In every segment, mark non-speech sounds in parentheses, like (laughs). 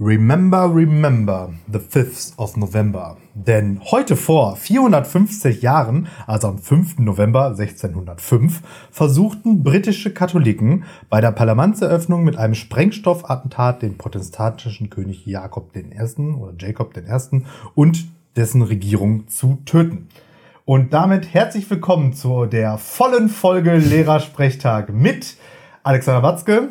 Remember, remember the 5th of November. Denn heute vor 450 Jahren, also am 5. November 1605, versuchten britische Katholiken bei der Parlamentseröffnung mit einem Sprengstoffattentat den protestantischen König Jakob I. oder Jakob I. und dessen Regierung zu töten. Und damit herzlich willkommen zu der vollen Folge Lehrersprechtag mit Alexander Watzke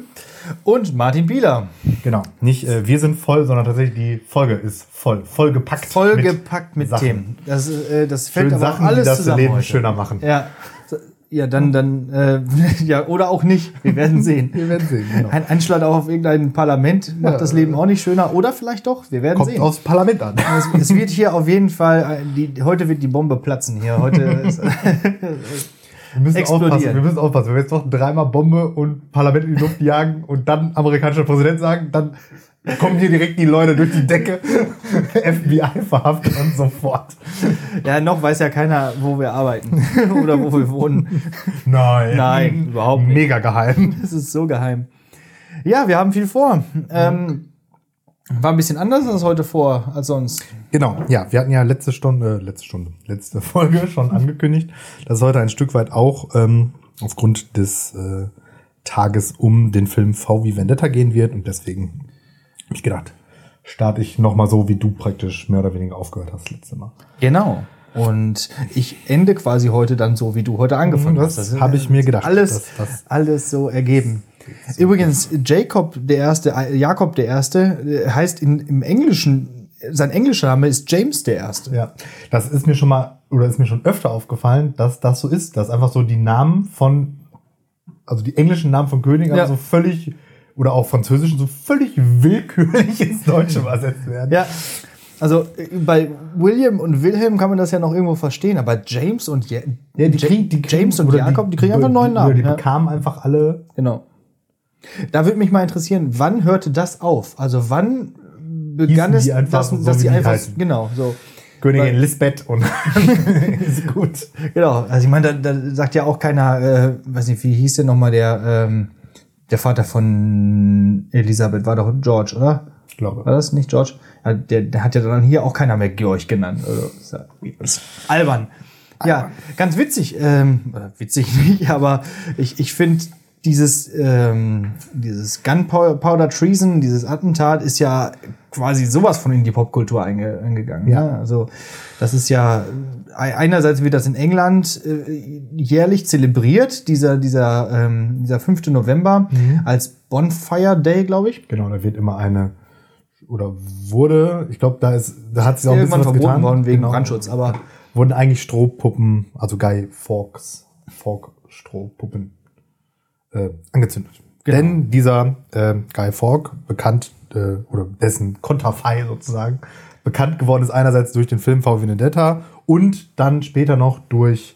und Martin Bieler. Genau. Nicht äh, wir sind voll, sondern tatsächlich die Folge ist voll. Vollgepackt. Vollgepackt mit, mit Themen. Das, äh, das fällt aber Sachen, alles die das Leben heute. schöner machen. Ja. Ja, dann, dann, äh, (laughs) ja, oder auch nicht. Wir werden sehen. (laughs) Wir werden sehen, genau. Ein Anschlag auf irgendein Parlament macht ja, das Leben auch nicht schöner. Oder vielleicht doch. Wir werden kommt sehen. aufs Parlament an. Es, es, wird hier auf jeden Fall, äh, die, heute wird die Bombe platzen hier. Heute (laughs) ist, Wir müssen aufpassen, wir müssen aufpassen. Wenn wir jetzt noch dreimal Bombe und Parlament in die Luft jagen und dann amerikanischer Präsident sagen, dann kommen hier direkt die Leute durch die Decke, (laughs) FBI verhaftet und so fort. Ja, noch weiß ja keiner, wo wir arbeiten (laughs) oder wo wir wohnen. Nein. Nein, überhaupt nicht. Mega geheim. Das ist so geheim. Ja, wir haben viel vor. Ähm, war ein bisschen anders als heute vor, als sonst. Genau, ja, wir hatten ja letzte Stunde, äh, letzte Stunde, letzte (laughs) Folge schon angekündigt, dass heute ein Stück weit auch ähm, aufgrund des äh, Tages um den Film V wie Vendetta gehen wird und deswegen habe ich gedacht, starte ich nochmal so, wie du praktisch mehr oder weniger aufgehört hast letzte Mal. Genau. Und ich ende quasi heute dann so, wie du heute angefangen das hast. Das habe ich mir gedacht. Alles, das, das alles so ergeben. Übrigens, Jacob der Erste, äh, Jakob der Erste äh, heißt in, im Englischen, sein englischer Name ist James der Erste. Ja, das ist mir schon mal, oder ist mir schon öfter aufgefallen, dass das so ist, dass einfach so die Namen von, also die englischen Namen von Königen ja. so völlig, oder auch französischen, so völlig willkürlich ins Deutsche übersetzt werden. Ja. Also äh, bei William und Wilhelm kann man das ja noch irgendwo verstehen, aber James und ja, die kriegen, die kriegen, James und Jakob, die, die kriegen einfach einen neuen Namen. Die bekamen einfach alle genau. Da würde mich mal interessieren, wann hörte das auf? Also wann begann es, einfach, dass, so dass die einfach, heißen. genau, so. Königin Lisbeth und (laughs) ist gut. Genau, also ich meine, da, da sagt ja auch keiner, äh, weiß nicht, wie hieß denn nochmal der, ähm, der Vater von Elisabeth, war doch George, oder? Ich glaube. War das nicht George? Ja, der, der hat ja dann hier auch keiner mehr Georg genannt. Also, ist ja, ist albern. Ja, ganz witzig. Ähm, witzig (laughs) nicht, aber ich, ich finde dieses, ähm, dieses Gunpowder Treason, dieses Attentat ist ja quasi sowas von in die Popkultur einge eingegangen. Ja. Ne? Also das ist ja einerseits wird das in England äh, jährlich zelebriert, dieser dieser ähm, dieser 5. November mhm. als Bonfire Day, glaube ich. Genau, da wird immer eine oder wurde, ich glaube, da ist da hat sich auch ein bisschen was verboten getan. worden wegen genau. Brandschutz, aber wurden eigentlich Strohpuppen, also Guy Fawkes, Fawk Strohpuppen äh, angezündet. Genau. Denn dieser äh, Guy Fawkes, bekannt, äh, oder dessen Konterfei sozusagen, bekannt geworden ist einerseits durch den Film V Vendetta und dann später noch durch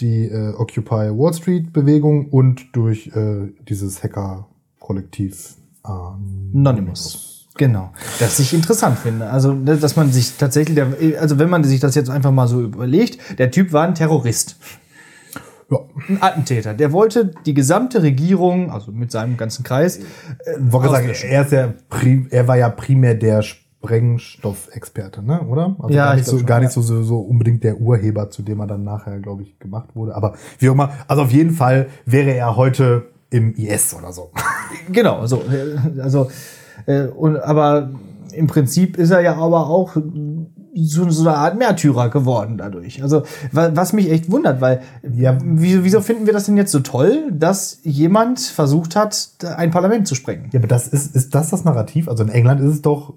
die äh, Occupy Wall Street Bewegung und durch äh, dieses Hacker-Kollektiv Anonymous. Genau. Das ich interessant finde. Also, dass man sich tatsächlich, also wenn man sich das jetzt einfach mal so überlegt, der Typ war ein Terrorist. Ja. Ein Attentäter. Der wollte die gesamte Regierung, also mit seinem ganzen Kreis, äh, wollte sagen, er, ist ja er war ja primär der Sprengstoffexperte, ne? oder? Also ja, gar nicht, so, schon, gar nicht so, so, so unbedingt der Urheber, zu dem er dann nachher, glaube ich, gemacht wurde. Aber wie auch immer, also auf jeden Fall wäre er heute im IS oder so. (laughs) Genau, so. Also, äh, und, aber im Prinzip ist er ja aber auch so, so eine Art Märtyrer geworden dadurch. Also was mich echt wundert, weil ja, wieso, finden wir das denn jetzt so toll, dass jemand versucht hat, ein Parlament zu sprengen? Ja, aber das ist, ist das das Narrativ? Also in England ist es doch,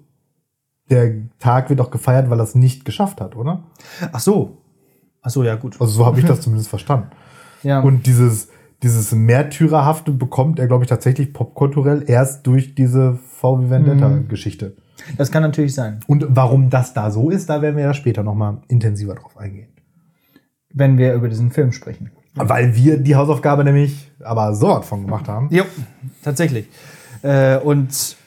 der Tag wird doch gefeiert, weil er es nicht geschafft hat, oder? Ach so. Ach so, ja gut. Also so habe ich das (laughs) zumindest verstanden. Ja. Und dieses, dieses Märtyrerhafte bekommt er, glaube ich, tatsächlich popkulturell erst durch diese VW Vendetta-Geschichte. Mhm. Das kann natürlich sein. Und warum das da so ist, da werden wir ja später nochmal intensiver drauf eingehen. Wenn wir über diesen Film sprechen. Weil wir die Hausaufgabe nämlich aber so was von gemacht haben. Ja, tatsächlich. Äh, und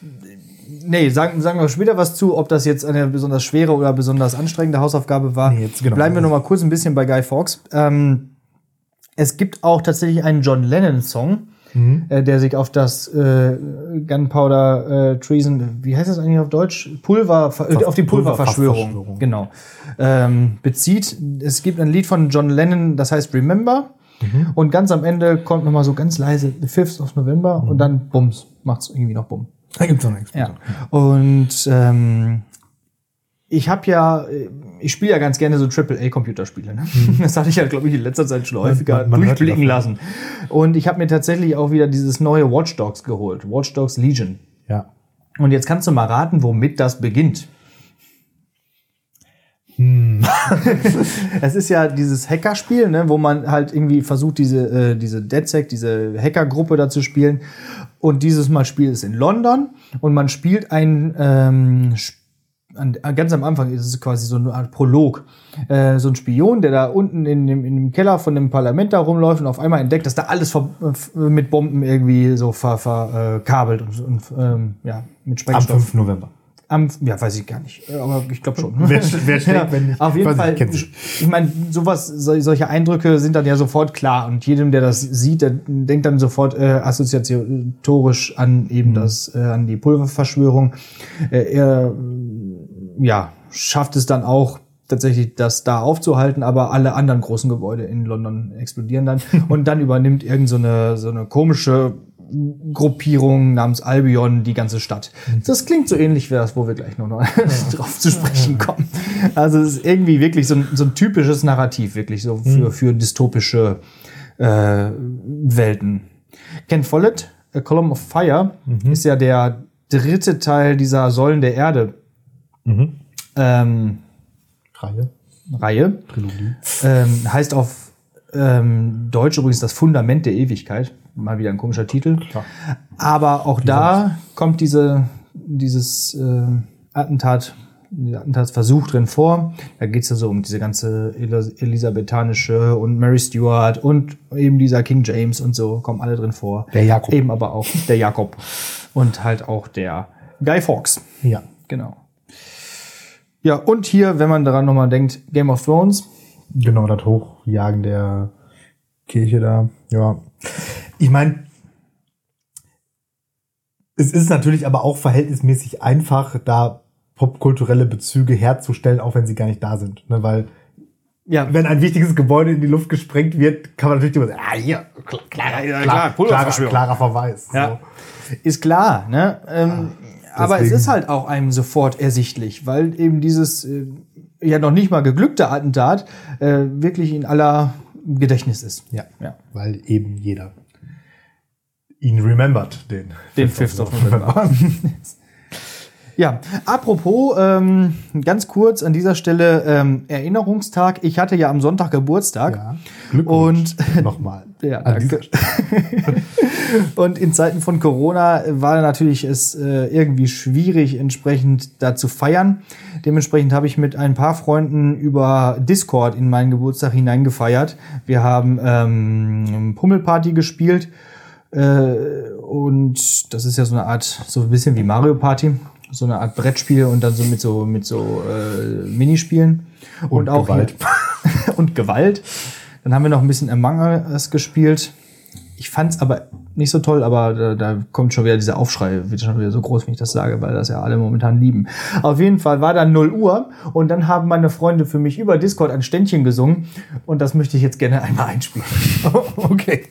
nee, sagen, sagen wir später was zu, ob das jetzt eine besonders schwere oder besonders anstrengende Hausaufgabe war. Nee, jetzt genau. Bleiben wir noch mal kurz ein bisschen bei Guy Fawkes. Ähm, es gibt auch tatsächlich einen John Lennon-Song, äh, der sich auf das äh, Gunpowder äh, Treason, wie heißt das eigentlich auf Deutsch? Pulver, äh, auf die Pulververschwörung, Pulververschwörung. genau, ähm, bezieht. Es gibt ein Lied von John Lennon, das heißt Remember. Und ganz am Ende kommt nochmal so ganz leise The 5th of November und dann bums, macht's irgendwie noch bumm. Da gibt's noch nichts. Ja. Und ähm, ich habe ja, äh, ich spiele ja ganz gerne so AAA-Computerspiele. Ne? (laughs) Das hatte ich ja, glaube ich, in letzter Zeit schon häufiger Mhm. man hört durchblicken lassen. Und ich habe mir tatsächlich auch wieder dieses neue Watch Dogs geholt. Watch Dogs Legion. Ja. Und jetzt kannst du mal raten, womit das beginnt. Hm. (laughs) Es ist ja dieses Hackerspiel, ne, wo man halt irgendwie versucht, diese, äh, diese DedSec, diese Hackergruppe da zu spielen. Und dieses Mal spielt es in London und man spielt ein ähm, Sp- an, an- ganz am Anfang ist es quasi so eine Art Prolog. Äh, so ein Spion, der da unten in dem, in dem Keller von dem Parlament da rumläuft und auf einmal entdeckt, dass da alles f- mit Bomben irgendwie so verkabelt ver, äh, und, und ähm, ja, mit Am Sprengstoff. 5. November. Am, ja, weiß ich gar nicht, aber ich glaube schon. (laughs) Wer- wer schlägt, wenn nicht? Auf jeden ich, Fall. sie. Ich meine, sowas, sol- solche Eindrücke sind dann ja sofort klar und jedem, der das sieht, der denkt dann sofort äh, assoziatorisch an Mhm. eben das, äh, an die Pulververschwörung. Äh, er, ja, schafft es dann auch tatsächlich das da aufzuhalten, aber alle anderen großen Gebäude in London explodieren dann (laughs) und dann übernimmt irgend so eine, so eine komische Gruppierung namens Albion die ganze Stadt. Das klingt so ähnlich wie das, wo wir gleich noch mal (laughs) drauf zu sprechen kommen. Also es ist irgendwie wirklich so ein, so ein typisches Narrativ, wirklich so für, für dystopische äh, Welten. Ken Follett, A Column of Fire, ist ja der dritte Teil dieser Säulen der Erde ähm, Reihe. Reihe. Trilogie. Ähm, heißt auf ähm, Deutsch übrigens das Fundament der Ewigkeit. Mal wieder ein komischer Titel. Klar. Aber auch da kommt diese, dieses äh, Attentat, Attentatsversuch drin vor. Da geht es ja so um diese ganze Elis elisabethanische und Mary Stuart und eben dieser King James und so, kommen alle drin vor. Der Jakob. Eben aber auch der Jakob. Und halt auch der Guy Fawkes. Ja. Genau. Ja, und hier, wenn man daran nochmal denkt, Game of Thrones. Genau, das Hochjagen der Kirche da. Ja. Ich meine, es ist natürlich aber auch verhältnismäßig einfach, da popkulturelle Bezüge herzustellen, auch wenn sie gar nicht da sind. Ne? Weil Ja, wenn ein wichtiges Gebäude in die Luft gesprengt wird, kann man natürlich immer sagen, ah, hier, klar, klarer, Ja, klar, klarer, klarer Verweis. Ja. Ist klar, ne? Ähm, aber es ist halt auch einem sofort ersichtlich, weil eben dieses äh, ja noch nicht mal geglückte Attentat äh, wirklich in aller Gedächtnis ist. Ja. Ja. Weil eben jeder ihn remembert, den. Den 5th of November. (laughs) Ja, apropos, ähm, ganz kurz an dieser Stelle ähm, Erinnerungstag. Ich hatte ja am Sonntag Geburtstag. Ja. Glückwunsch. Und (laughs) nochmal. Ja, An danke. (laughs) Und in Zeiten von Corona war natürlich es äh, irgendwie schwierig, entsprechend da zu feiern. Dementsprechend habe ich mit ein paar Freunden über Discord in meinen Geburtstag hineingefeiert. Wir haben ähm, Pummelparty gespielt. Äh, und das ist ja so eine Art, so ein bisschen wie Mario Party. So eine Art Brettspiel und dann so mit so, mit so äh, Minispielen. Und Gewalt. (laughs) und Gewalt. Dann haben wir noch ein bisschen Among Us gespielt. Ich fand's aber nicht so toll, aber da, da kommt schon wieder dieser Aufschrei, wird schon wieder so groß, wenn ich das sage, weil das ja alle momentan lieben. Auf jeden Fall war dann 0 Uhr und dann haben meine Freunde für mich über Discord ein Ständchen gesungen und das möchte ich jetzt gerne einmal einspielen. (laughs) okay.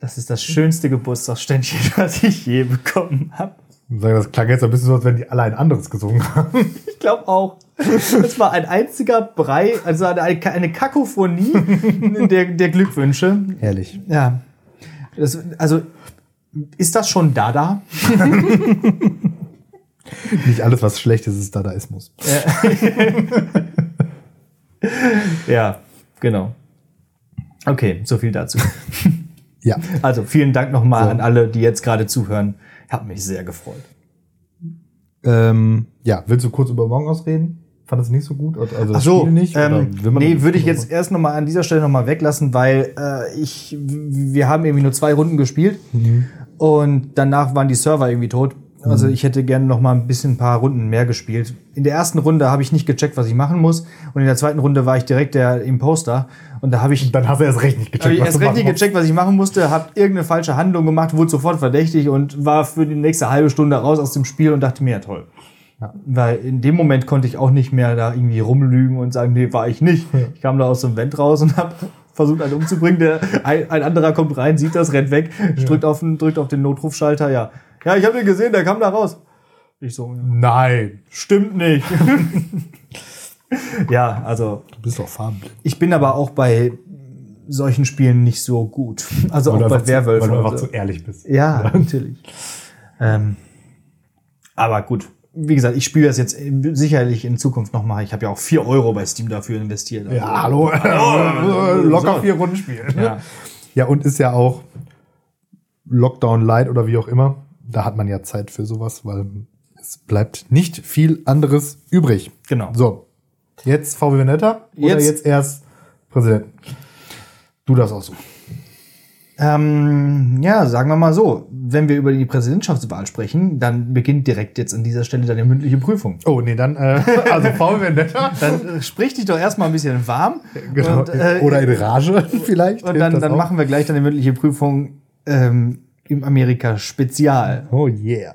Das ist das schönste Geburtstagsständchen, (laughs) was ich je bekommen habe. Das klang jetzt ein bisschen so, als wenn die alle ein anderes gesungen haben. (laughs) Ich glaube auch. Das war ein einziger Brei, also eine, eine Kakophonie (laughs) der, der Glückwünsche. Herrlich. Ja. Das, also, ist das schon Dada? (laughs) Nicht alles, was schlecht ist, ist Dadaismus. Ja, genau. Okay, so viel dazu. Ja. Also vielen Dank nochmal So. an alle, die jetzt gerade zuhören. Hat mich sehr gefreut. Ähm, ja, willst du kurz über Among Us reden? fandest du nicht so gut? Also Ach das so, Spiel nicht? Ähm, nee, würde ich jetzt erst noch mal an dieser Stelle noch mal weglassen, weil äh, ich, wir haben irgendwie nur zwei Runden gespielt und danach waren die Server irgendwie tot. Also ich hätte gerne noch mal ein bisschen ein paar Runden mehr gespielt. In der ersten Runde habe ich nicht gecheckt, was ich machen muss und in der zweiten Runde war ich direkt der Imposter und da habe ich Dann hast du erst recht nicht gecheckt. habe ich was erst recht nicht gecheckt, was ich machen musste, habe irgendeine falsche Handlung gemacht, wurde sofort verdächtig und war für die nächste halbe Stunde raus aus dem Spiel und dachte mir, ja toll. Weil in dem Moment konnte ich auch nicht mehr da irgendwie rumlügen und sagen, nee, war ich nicht. Ich kam da aus dem Vent raus und habe versucht, einen umzubringen. Der, ein, ein anderer kommt rein, sieht das, rennt weg, drückt, auf den, drückt auf den Notrufschalter. Ja, ja ich habe den gesehen, der kam da raus. Ich so, ja, Nein. stimmt nicht. (laughs) ja, also Du bist doch farbenblind. ich bin aber auch bei solchen Spielen nicht so gut. Also Weil auch bei Werwölfen. Weil du einfach so. zu ehrlich bist. Ja, (laughs) natürlich. Ähm, aber gut. Wie gesagt, ich spiele das jetzt sicherlich in Zukunft noch mal. Ich habe ja auch 4 Euro bei Steam dafür investiert. Also, Ja, hallo. (laughs) Locker vier Runden spielen. Ja. Ja, und ist ja auch Lockdown Light oder wie auch immer. Da hat man ja Zeit für sowas, weil es bleibt nicht viel anderes übrig. Genau. So, jetzt VW Vendetta oder Jetzt- jetzt erst Präsident? Du darfst auch so. Ähm, ja, sagen wir mal so. Wenn wir über die Präsidentschaftswahl sprechen, dann beginnt direkt jetzt an dieser Stelle deine mündliche Prüfung. Oh, nee, dann, äh, (laughs) also VW Vendetta. Dann äh, sprich dich doch erstmal ein bisschen warm. Genau. Und, äh, oder in Rage (laughs) vielleicht. Und dann, das dann auch. machen wir gleich deine mündliche Prüfung ähm, im Amerika-Spezial. Oh yeah.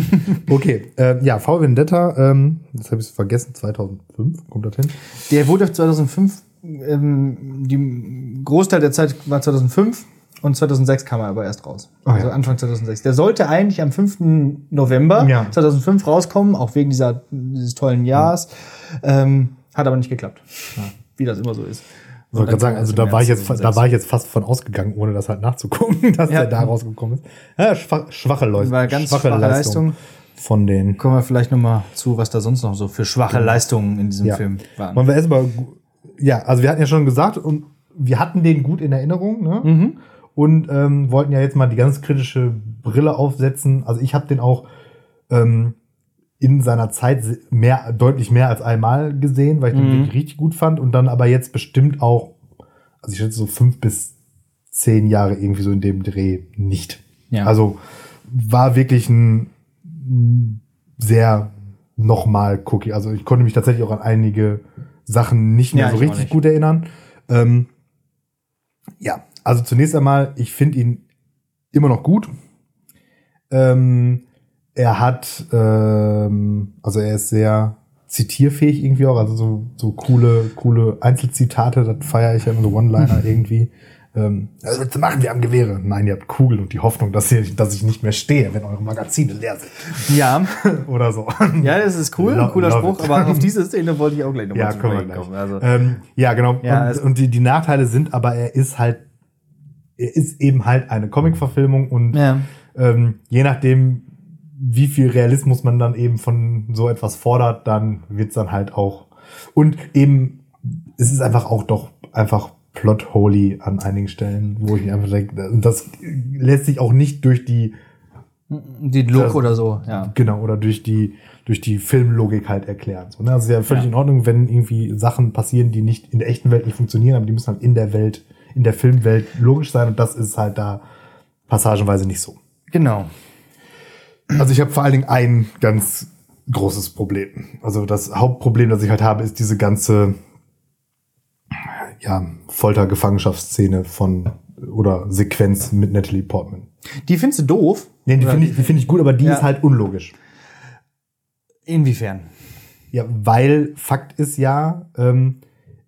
(laughs) okay, ähm, ja, VW Vendetta, ähm, das habe ich vergessen, 2005 kommt das hin. Der wurde 2005, ähm, die Großteil der Zeit war 2005 und 2006 kam er aber erst raus. Ah, also ja. Anfang 2006. Der sollte eigentlich am 5. November Ja. 2005 rauskommen, auch wegen dieser, dieses tollen Jahres. Ähm, hat aber nicht geklappt. Wie das immer so ist. Ich wollte gerade sagen, also da war ich jetzt, da 2006. war ich jetzt fast von ausgegangen, ohne das halt nachzugucken, (laughs) dass Ja. der da rausgekommen ist. Ja, schwach, schwache Leute. War ganz schwache Leistung. Von den. Kommen wir vielleicht noch mal zu, was da sonst noch so für schwache Leistungen in diesem Ja. Film waren. Wollen wir erstmal, ja, also wir hatten ja schon gesagt, und wir hatten den gut in Erinnerung, ne? Mhm. Und ähm, wollten ja jetzt mal die ganz kritische Brille aufsetzen. Also ich habe den auch ähm, in seiner Zeit mehr, deutlich mehr als einmal gesehen, weil ich den Mhm. wirklich richtig gut fand. Und dann aber jetzt bestimmt auch, also ich schätze so fünf bis zehn Jahre irgendwie so in dem Dreh nicht. Ja. Also war wirklich ein, sehr nochmal Cookie. Also ich konnte mich tatsächlich auch an einige Sachen nicht mehr Ja, so richtig nicht. gut erinnern. Ähm, ja, also zunächst einmal, ich finde ihn immer noch gut. Ähm, er hat, ähm, also er ist sehr zitierfähig irgendwie auch, also so, so coole, coole Einzelzitate, das feiere ich ja immer so One-Liner irgendwie. Ähm, also was machen wir am Gewehre? Nein, ihr habt Kugeln und die Hoffnung, dass, ihr, dass ich nicht mehr stehe, wenn eure Magazine leer sind. ja, (laughs) Oder so. ja, das ist cool, ein cooler Spruch, it. aber auf (laughs) diese Szene wollte ich auch gleich nochmal Ja, gleich. kommen. Also, ähm, ja, genau. Ja, und und die, die Nachteile sind aber, er ist halt, er ist eben halt eine Comic-Verfilmung und ja. ähm, je nachdem, wie viel Realismus man dann eben von so etwas fordert, dann wird's dann halt auch. Und eben, es ist einfach auch doch einfach plot-holy an einigen Stellen, wo ich mir einfach denke, und das lässt sich auch nicht durch die, Die Look Das- oder so, ja. genau, oder durch die, durch die Filmlogik halt erklären. So, ne? Also ist ja völlig Ja. in Ordnung, wenn irgendwie Sachen passieren, die nicht in der echten Welt nicht funktionieren, aber die müssen halt in der Welt, in der Filmwelt logisch sein und das ist halt da passagenweise nicht so. Genau. Also ich habe vor allen Dingen ein ganz großes Problem. Also das Hauptproblem, das ich halt habe, ist diese ganze ja, Folter-Gefangenschaftsszene von oder Sequenz mit Natalie Portman. Die findest du doof? Nee, die finde ich, die finde ich gut, aber die Ja. ist halt unlogisch. Inwiefern? Ja, weil Fakt ist ja, ähm,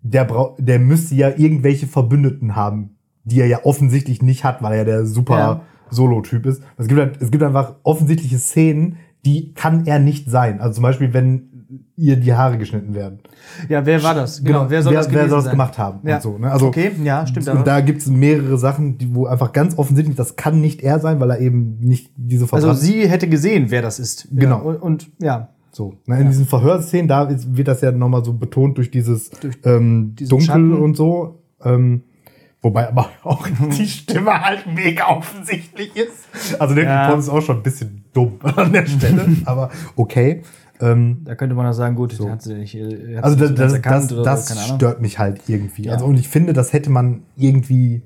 der, brau der müsste ja irgendwelche Verbündeten haben, die er ja offensichtlich nicht hat, weil er der super Ja. Solo-Typ ist. Es gibt, halt, es gibt einfach offensichtliche Szenen, die kann er nicht sein. Also zum Beispiel, wenn ihr die Haare geschnitten werden. Ja, wer war das? Genau, wer soll wer, das wer soll das gemacht haben Ja. und so. Ne? Also, okay, ja, stimmt. Und da gibt es mehrere Sachen, die, wo einfach ganz offensichtlich, das kann nicht er sein, weil er eben nicht diese also Verbrannten- sie hätte gesehen, wer das ist. Genau. Ja, und, und ja, So, ne, in diesen Verhörszenen, da ist, wird das ja nochmal so betont durch dieses Durch ähm, Dunkel Schatten. und so. Ähm, wobei aber (laughs) auch die Stimme halt mega offensichtlich ist. Also der Ja. ja. ist auch schon ein bisschen dumm (laughs) an der Stelle, aber okay. Ähm, Da könnte man auch sagen, gut, hat sie nicht, äh, hat also das, das, das, das so, Ahnung. stört mich halt irgendwie. Ja. Also und ich finde, das hätte man irgendwie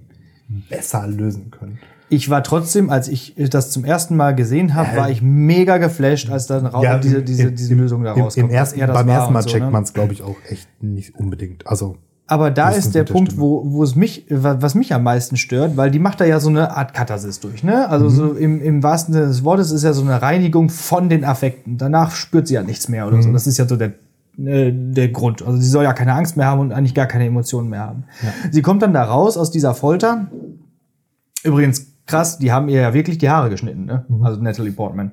besser lösen können. Ich war trotzdem, als ich das zum ersten Mal gesehen habe, war ich mega geflasht, als dann raus diese, diese, diese Lösung da im, rauskommt. Im ersten, er das beim ersten Mal so, checkt ne? man es, glaube ich, auch echt nicht unbedingt. Also Aber da ist ist der Punkt, Stimme. wo, wo es mich, wa- was mich am meisten stört, weil die macht da ja so eine Art Katharsis durch, ne? Also Mhm. so im, im wahrsten Sinne des Wortes ist ja so eine Reinigung von den Affekten. Danach spürt sie ja nichts mehr oder Mhm. so. Das ist ja so der, äh, der Grund. Also sie soll ja keine Angst mehr haben und eigentlich gar keine Emotionen mehr haben. Sie kommt dann da raus aus dieser Folter. Übrigens krass, die haben ihr ja wirklich die Haare geschnitten, ne? Mhm. Also Natalie Portman.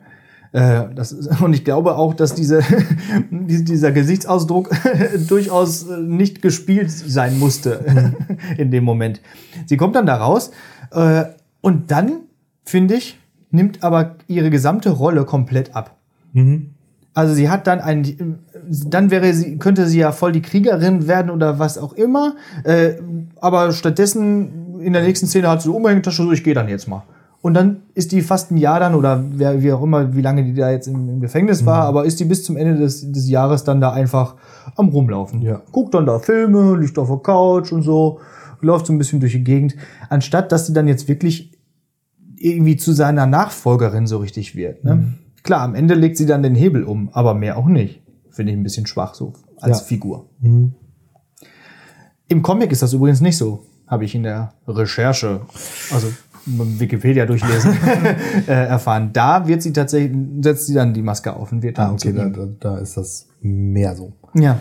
Äh, Das ist, (laughs) und ich glaube auch, dass diese, (laughs) die- dieser Gesichtsausdruck (laughs) durchaus äh, nicht gespielt sein musste in dem Moment. Sie kommt dann da raus äh, und dann, finde ich, nimmt aber ihre gesamte Rolle komplett ab. Also sie hat dann ein, dann wäre sie, könnte sie ja voll die Kriegerin werden oder was auch immer. Äh, aber stattdessen in der nächsten Szene hat sie eine Umhängetasche, so ich gehe dann jetzt mal. Und dann ist die fast ein Jahr dann, oder wer, wie auch immer, wie lange die da jetzt im, im Gefängnis war, aber ist die bis zum Ende des, des Jahres dann da einfach am Rumlaufen. Ja. Guckt dann da Filme, liegt auf der Couch und so, läuft so ein bisschen durch die Gegend, anstatt dass sie dann jetzt wirklich irgendwie zu seiner Nachfolgerin so richtig wird. Ne? Mhm. Klar, am Ende legt sie dann den Hebel um, aber mehr auch nicht. Finde ich ein bisschen schwach so als Ja. Mhm. Figur. Im Comic ist das übrigens nicht so, habe ich in der Recherche, also Wikipedia durchlesen, (laughs) äh, erfahren. Da wird sie tatsächlich, setzt sie dann die Maske auf und wird dann Ah, okay, da, da, da ist das mehr so. Ja.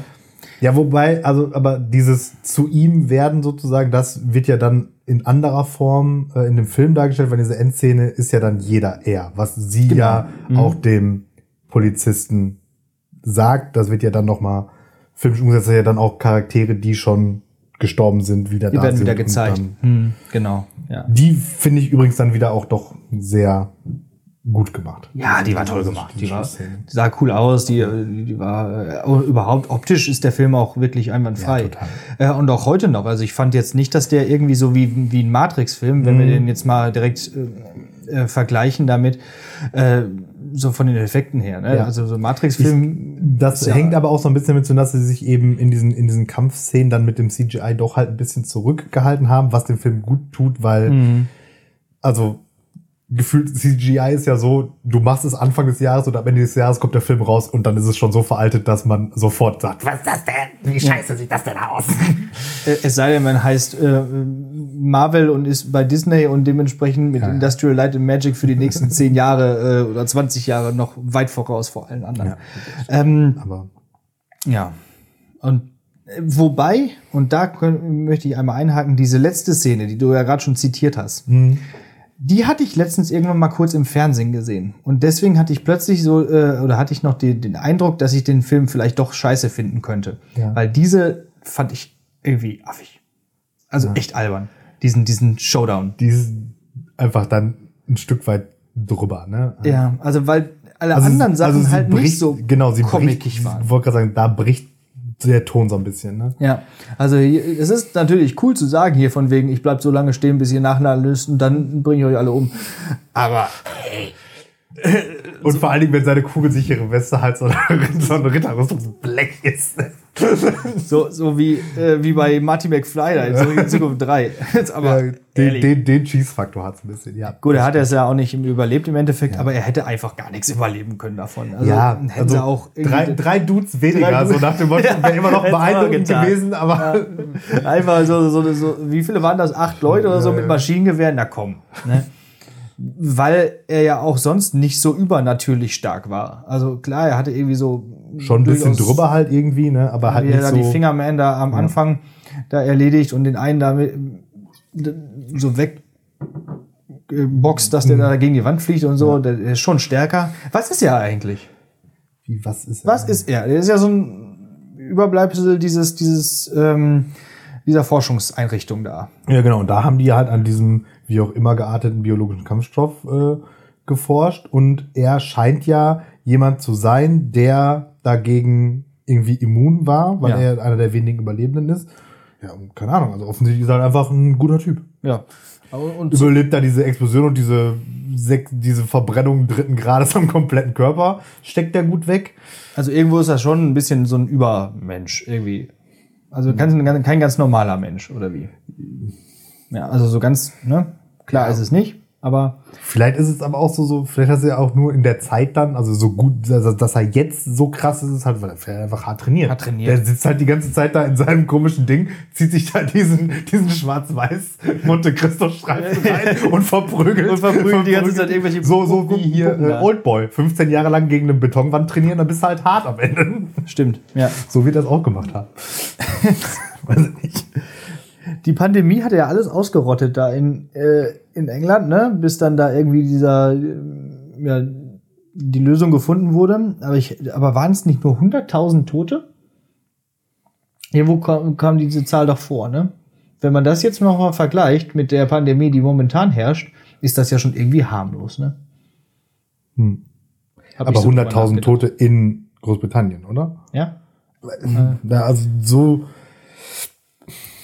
Ja, wobei, also, aber dieses zu ihm werden sozusagen, das wird ja dann in anderer Form äh, in dem Film dargestellt, weil diese Endszene ist ja dann jeder er, was sie Genau. ja auch dem Polizisten sagt, das wird ja dann nochmal filmisch umgesetzt, ja dann auch Charaktere, die schon gestorben sind, wieder Die da werden sind. wieder gezeigt. Dann, Hm, genau. Ja. die finde ich übrigens dann wieder auch doch sehr gut gemacht. Ja, die war toll gemacht. Die war, die sah cool aus. Die, die, die war äh, überhaupt optisch ist der Film auch wirklich einwandfrei. Ja, äh, und auch heute noch. Also ich fand jetzt nicht, dass der irgendwie so wie wie ein Matrix-Film, wenn Mhm. wir den jetzt mal direkt äh, äh, vergleichen damit, äh, so von den Effekten her. Ne? Ja. Also so Matrix-Film. Das ja- hängt aber auch so ein bisschen mit zu, dass sie sich eben in diesen, in diesen Kampfszenen dann mit dem CGI doch halt ein bisschen zurückgehalten haben, was dem Film gut tut, weil, Mhm. also, gefühlt CGI ist ja so, du machst es Anfang des Jahres oder am Ende des Jahres kommt der Film raus und dann ist es schon so veraltet, dass man sofort sagt, was ist das denn? Wie scheiße sieht das denn aus? (laughs) Es sei denn, man heißt äh, Marvel und ist bei Disney und dementsprechend mit Ja. Industrial Light and Magic für die nächsten 10 Jahre äh, oder 20 Jahre noch weit voraus vor allen anderen. Ja, ähm, Aber ja. Und äh, wobei, und da können, möchte ich einmal einhaken, diese letzte Szene, die du ja gerade schon zitiert hast, die hatte ich letztens irgendwann mal kurz im Fernsehen gesehen. Und deswegen hatte ich plötzlich so, äh, oder hatte ich noch die, den Eindruck, dass ich den Film vielleicht doch scheiße finden könnte. Ja. Weil diese fand ich irgendwie affig. Also echt albern. Diesen, diesen Showdown. die ist einfach dann ein Stück weit drüber, ne? Ja, also weil alle Also, anderen Sachen also halt bricht, nicht so genau, sie comickig bricht, waren. Ich wollte gerade sagen, da bricht der Ton so ein bisschen, ne? Ja, also es ist natürlich cool zu sagen hier von wegen, ich bleib so lange stehen, bis ihr nachladen löst und dann bringe ich euch alle um. Aber Und vor allen Dingen, wenn seine kugelsichere Weste halt so, (laughs) so ein Ritterrüstungsblech ist. (laughs) so, so wie, äh, wie bei Marty McFly da in Zukunft 3. (laughs) Jetzt aber den, ehrlich. den, den Cheese-Faktor hat es ein bisschen, ja. Gut, er hat es ja auch nicht überlebt im Endeffekt, aber er hätte einfach gar nichts überleben können davon. Also ja, hätten also sie auch drei, drei Dudes weniger, Drei so Dudes. nach dem Motto, (laughs) wäre immer noch beeindruckend gewesen, aber Einfach so, so, so, wie viele waren das? Acht Leute oder so Ja, mit ja. Maschinengewehren? Na komm. Ne? Weil er ja auch sonst nicht so übernatürlich stark war. Also klar, er hatte irgendwie so schon ein bisschen drüber halt irgendwie, ne? aber halt er nicht da so. die Fingerman da am Anfang da erledigt und den einen da mit, so weg äh, boxt, dass der da gegen die Wand fliegt und so, der ist schon stärker. Was ist er eigentlich? Wie, was ist Was ist er? Der ist ja so ein Überbleibsel dieses, dieses, ähm, dieser Forschungseinrichtung da. Ja, genau. Und da haben die halt an diesem, wie auch immer gearteten biologischen Kampfstoff äh, geforscht. Und er scheint ja jemand zu sein, der dagegen irgendwie immun war, weil Ja. er einer der wenigen Überlebenden ist. Ja, und keine Ahnung. Also offensichtlich ist er halt einfach ein guter Typ. Ja. Und überlebt da diese Explosion und diese, diese Verbrennung dritten Grades am kompletten Körper. Steckt der gut weg. Also irgendwo ist das schon ein bisschen so ein Übermensch irgendwie. Also ganz, kein ganz normaler Mensch, oder wie? Ja, also so ganz, ne? Klar ist es nicht, aber Vielleicht ist es aber auch so, so vielleicht hat er ja auch nur in der Zeit dann, also so gut, also dass er jetzt so krass ist, ist halt, weil er einfach hart trainiert. Hart trainiert. Der sitzt halt die ganze Zeit da in seinem komischen Ding, zieht sich da diesen, diesen schwarz-weiß Monte Cristo Streifen (laughs) rein und verprügelt. Und verprügelt die ganze Zeit irgendwelche So, so wie hier äh. Oldboy. 15 Jahre lang gegen eine Betonwand trainieren, dann bist du halt hart am Ende. stimmt, ja. So wird das auch gemacht haben. (laughs) Weiß ich nicht. Die Pandemie hat ja alles ausgerottet da in, äh, in England, ne? Bis dann da irgendwie dieser, äh, ja, die Lösung gefunden wurde. Aber, ich, aber waren es nicht nur 100.000 Tote? Irgendwo kam, kam diese Zahl doch vor, ne? Wenn man das jetzt noch mal vergleicht mit der Pandemie, die momentan herrscht, ist das ja schon irgendwie harmlos, ne? Hm. Hab Aber so drüber 100.000 nachgedacht. Tote in Großbritannien, oder? Ja? Ja, also so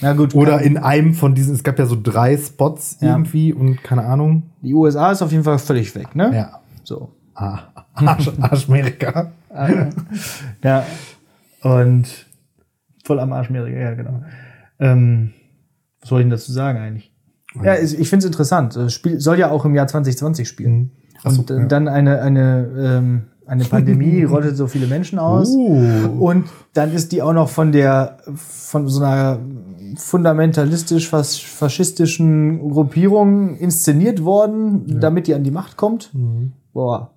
Na gut. Oder in einem von diesen, es gab ja so drei Spots Ja. irgendwie und keine Ahnung. die USA ist auf jeden Fall völlig weg, ne? Ja. So. Ah, Arsch, Arschmerika. (laughs) Ja. Und voll am Arsch Amerika, ja, genau. Ähm, was soll ich denn dazu sagen eigentlich? Ja, ich finde es interessant. Das Spiel soll ja auch im Jahr 2020 spielen. Ach so, Und ja. dann eine, eine, ähm, eine Pandemie (laughs) rottet so viele Menschen aus. Uh. Und dann ist die auch noch von der, von so einer fundamentalistisch fas faschistischen Gruppierung inszeniert worden, damit die an die Macht kommt. Boah.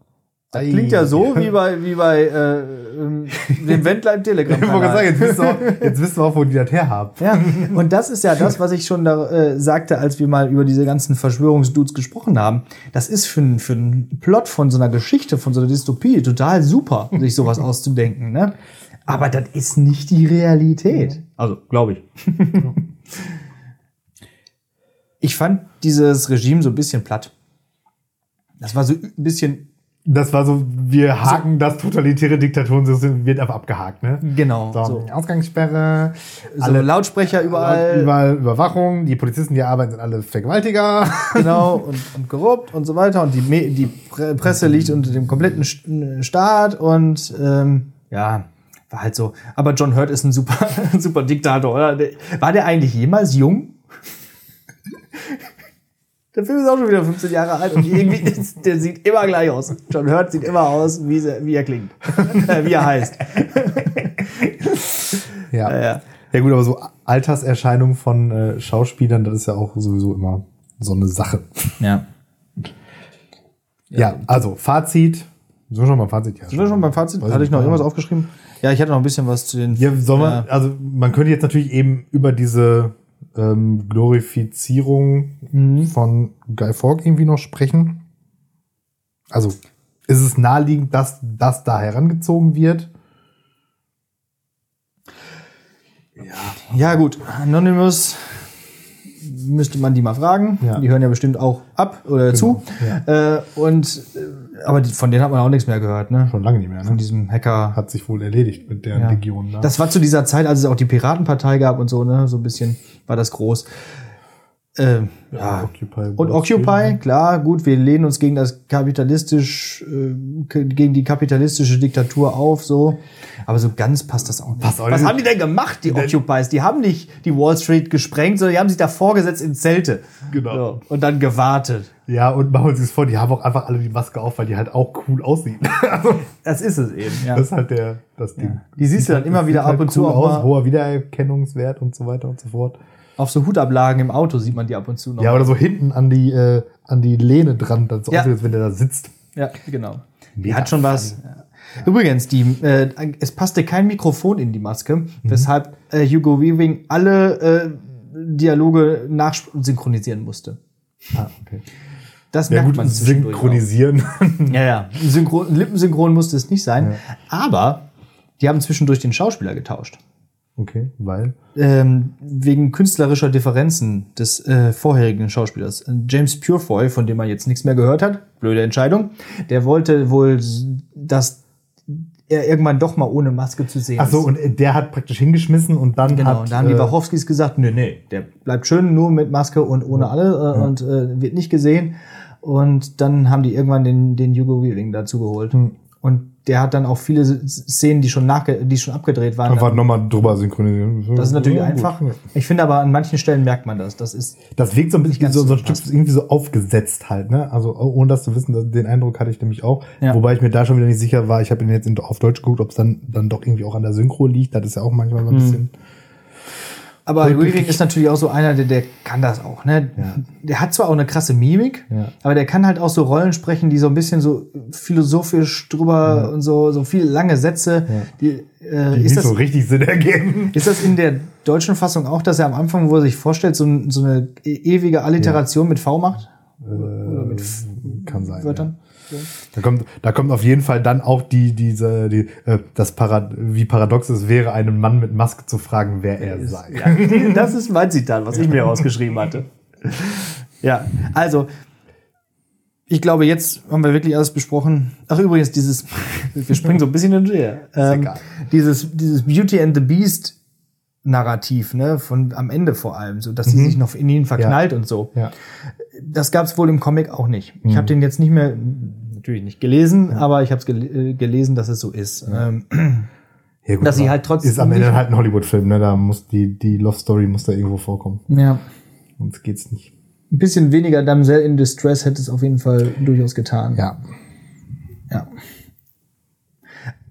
Das Ei. klingt ja so (laughs) wie bei, wie bei äh, ähm, dem Wendler im telegram (laughs) Ich sagen, jetzt wissen, auch, jetzt wissen wir auch, wo die das herhaben. ja, und das ist ja (laughs) das, was ich schon da äh, sagte, als wir mal über diese ganzen Verschwörungsdudes gesprochen haben. Das ist für, einen- für einen Plot von so einer Geschichte, von so einer Dystopie total super, sich sowas auszudenken. Ne? Aber das ist nicht die Realität. Also, glaube ich. (laughs) ich fand dieses Regime so ein bisschen platt. Das war so ein bisschen, Das war so, wir haken das totalitäre Diktaturen, wird einfach abgehakt, ne? genau, So, so. Ausgangssperre, so Lautsprecher überall. überall Überwachung, die Polizisten, die arbeiten, sind alle Vergewaltiger. (laughs) genau, und, und korrupt und so weiter. Und die, die Pre Presse liegt unter dem kompletten St- Staat und ähm, ja, war halt so. Aber John Hurt ist ein super, ein (laughs) super Diktator, oder? Der- War der eigentlich jemals jung? (laughs) Der Film ist auch schon wieder 15 Jahre alt und irgendwie (laughs) ist, der sieht immer gleich aus. John Hurt sieht immer aus, wie, sie, wie er klingt. Äh, wie er heißt. Ja. Ja, ja. Ja gut, aber so Alterserscheinungen von äh, Schauspielern, das ist ja auch sowieso immer so eine Sache. ja. Ja, also Fazit. Sind wir schon beim Fazit? Ja, Sind wir schon beim Fazit? Hatte ich noch irgendwas aufgeschrieben? Ja, ich hatte noch ein bisschen was zu den. Ja, soll man, Ja. also man könnte jetzt natürlich eben über diese ähm, Glorifizierung Mhm. von Guy Fawkes irgendwie noch sprechen. Also ist es naheliegend, dass das da herangezogen wird? Ja, gut. Anonymous müsste man die mal fragen. Ja. Die hören ja bestimmt auch ab oder zu. Äh, und äh, aber die, von denen hat man auch nichts mehr gehört, ne? Schon lange nicht mehr, Von ne? diesem Hacker. Hat sich wohl erledigt mit der Ja. Legion. Ne? Das war zu dieser Zeit, als es auch die Piratenpartei gab und so, ne? So ein bisschen war das groß. Ähm, ja. Occupy Und Occupy, klar, gut, wir lehnen uns gegen das kapitalistisch, äh, gegen die kapitalistische Diktatur auf, so. Aber so ganz passt das auch nicht. Was Was denn- haben die denn gemacht, die Occupies? Die haben nicht die Wall Street gesprengt, sondern die haben sich da vorgesetzt in Zelte. Genau. So, und dann gewartet. Ja, und machen wir uns das vor, die haben auch einfach alle die Maske auf, weil die halt auch cool aussieht. (laughs) also, Das ist es eben, ja. das ist halt der, das Ding. Die siehst du dann immer halt- wieder ab und zu cool auch aus, mal. hoher Wiedererkennungswert und so weiter und so fort. Auf so Hutablagen im Auto sieht man die ab und zu noch. Ja, oder so hinten an die, äh, an die Lehne dran, dann so Ja. aussieht, als wenn der da sitzt. Ja, genau. Die Mega hat schon was. Übrigens, die, äh, es passte kein Mikrofon in die Maske, Mhm. weshalb äh, Hugo Weaving alle äh, Dialoge nachsynchronisieren musste. Ah, okay. Das Ja merkt gut, man zwischendurch synchronisieren. auch. Ja, ja. Synchron, Lippensynchron musste es nicht sein. Aber die haben zwischendurch den Schauspieler getauscht. Okay, weil. Ähm, wegen künstlerischer Differenzen des äh, vorherigen Schauspielers. James Purefoy, von dem man jetzt nichts mehr gehört hat, blöde Entscheidung, der wollte wohl, dass er irgendwann doch mal ohne Maske zu sehen Ach so, ist. und der hat praktisch hingeschmissen und dann Genau, hat. und da haben die äh, Wachowskis gesagt, nee, nee, der bleibt schön nur mit Maske und ohne alle äh, und äh, wird nicht gesehen. Und dann haben die irgendwann den, den Hugo Weaving dazu geholt. Hm. Und der hat dann auch viele Szenen, die schon nachge die schon abgedreht waren. Einfach nochmal drüber synchronisieren. Das ist natürlich Ja, gut. einfach. Ich finde aber an manchen Stellen merkt man das. Das ist Das wirkt so ein bisschen so, so ein Stück irgendwie so aufgesetzt halt, ne? Also ohne das zu wissen, den Eindruck hatte ich nämlich auch. Ja. Wobei ich mir da schon wieder nicht sicher war. Ich habe ihn jetzt auf Deutsch geguckt, ob es dann dann doch irgendwie auch an der Synchro liegt. Das ist ja auch manchmal so ein bisschen. Aber? Weaving ist natürlich auch so einer, der, der kann das auch. Ne? Ja. Der hat zwar auch eine krasse Mimik, Ja. aber der kann halt auch so Rollen sprechen, die so ein bisschen so philosophisch drüber und so, so viele lange Sätze. Die, äh, Die ist, nicht das, so richtig Sinn ergeben. ist das in der deutschen Fassung auch, dass er am Anfang, wo er sich vorstellt, so, so eine e- ewige Alliteration mit V macht? Oder mit F Kann sein. Ja. Da kommt, da kommt auf jeden Fall dann auch die, diese, die, äh, das Parad wie paradox es wäre, einen Mann mit Maske zu fragen, wer er sei. Ja, die- (laughs) das ist mein Zitat, was ich mir rausgeschrieben hatte. Ja, also, ich glaube, jetzt haben wir wirklich alles besprochen. Ach, übrigens, dieses, (laughs) wir springen so ein bisschen und her. Ähm, dieses, dieses Beauty and the Beast Narrativ, ne, von am Ende vor allem, so, dass sie sich noch in ihn verknallt und so. Ja. Das gab es wohl im Comic auch nicht. Ich habe den jetzt nicht mehr, natürlich nicht gelesen, aber ich habe es gel äh, gelesen, dass es so ist. Ähm, (clears throat) Ja, gut, Dass sie halt trotzdem Ist am Ende halt ein Hollywood-Film, ne? Da muss die, die Love Story muss da irgendwo vorkommen. ja. Sonst geht's nicht. Ein bisschen weniger Damsel in Distress hätte es auf jeden Fall durchaus getan. Ja. Ja.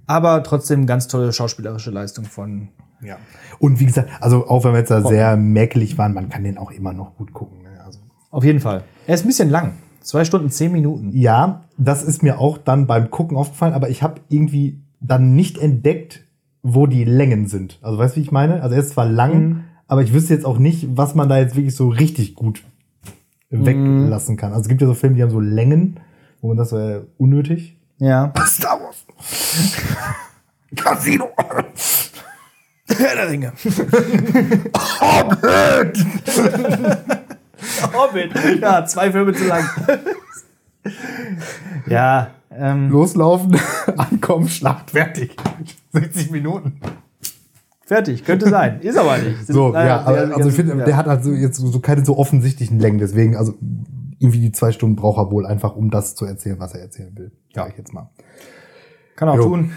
Aber trotzdem ganz tolle schauspielerische Leistung von. Ja. Und wie gesagt, also auch wenn wir jetzt da sehr mäkelig waren, man kann den auch immer noch gut gucken. Ne? Also, Auf jeden Fall. Er ist ein bisschen lang. Zwei Stunden, zehn Minuten. ja, das ist mir auch dann beim Gucken aufgefallen, aber ich habe irgendwie dann nicht entdeckt, wo die Längen sind. Also weißt du, wie ich meine? Also er ist zwar lang, aber ich wüsste jetzt auch nicht, was man da jetzt wirklich so richtig gut weglassen kann. Also es gibt ja so Filme, die haben so Längen, wo man das so äh, unnötig. Ja. Star Wars. (laughs) Casino. Herr der Ringe. (laughs) Hobbit. (laughs) Hobbit. Ja, zwei Filme zu lang. ja, ähm, Loslaufen, (laughs) ankommen, Schlacht, fertig. 60 Minuten. fertig. Könnte sein. Ist aber nicht. Sind So, ja, aber, also ich finde, ja. der hat also jetzt so, so keine so offensichtlichen Längen, deswegen, also irgendwie die zwei Stunden braucht er wohl einfach, um das zu erzählen, was er erzählen will. Sag ich jetzt mal. Kann auch Jo. tun.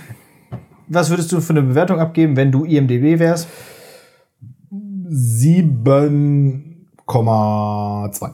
Was würdest du für eine Bewertung abgeben, wenn du IMDB wärst? 7,2.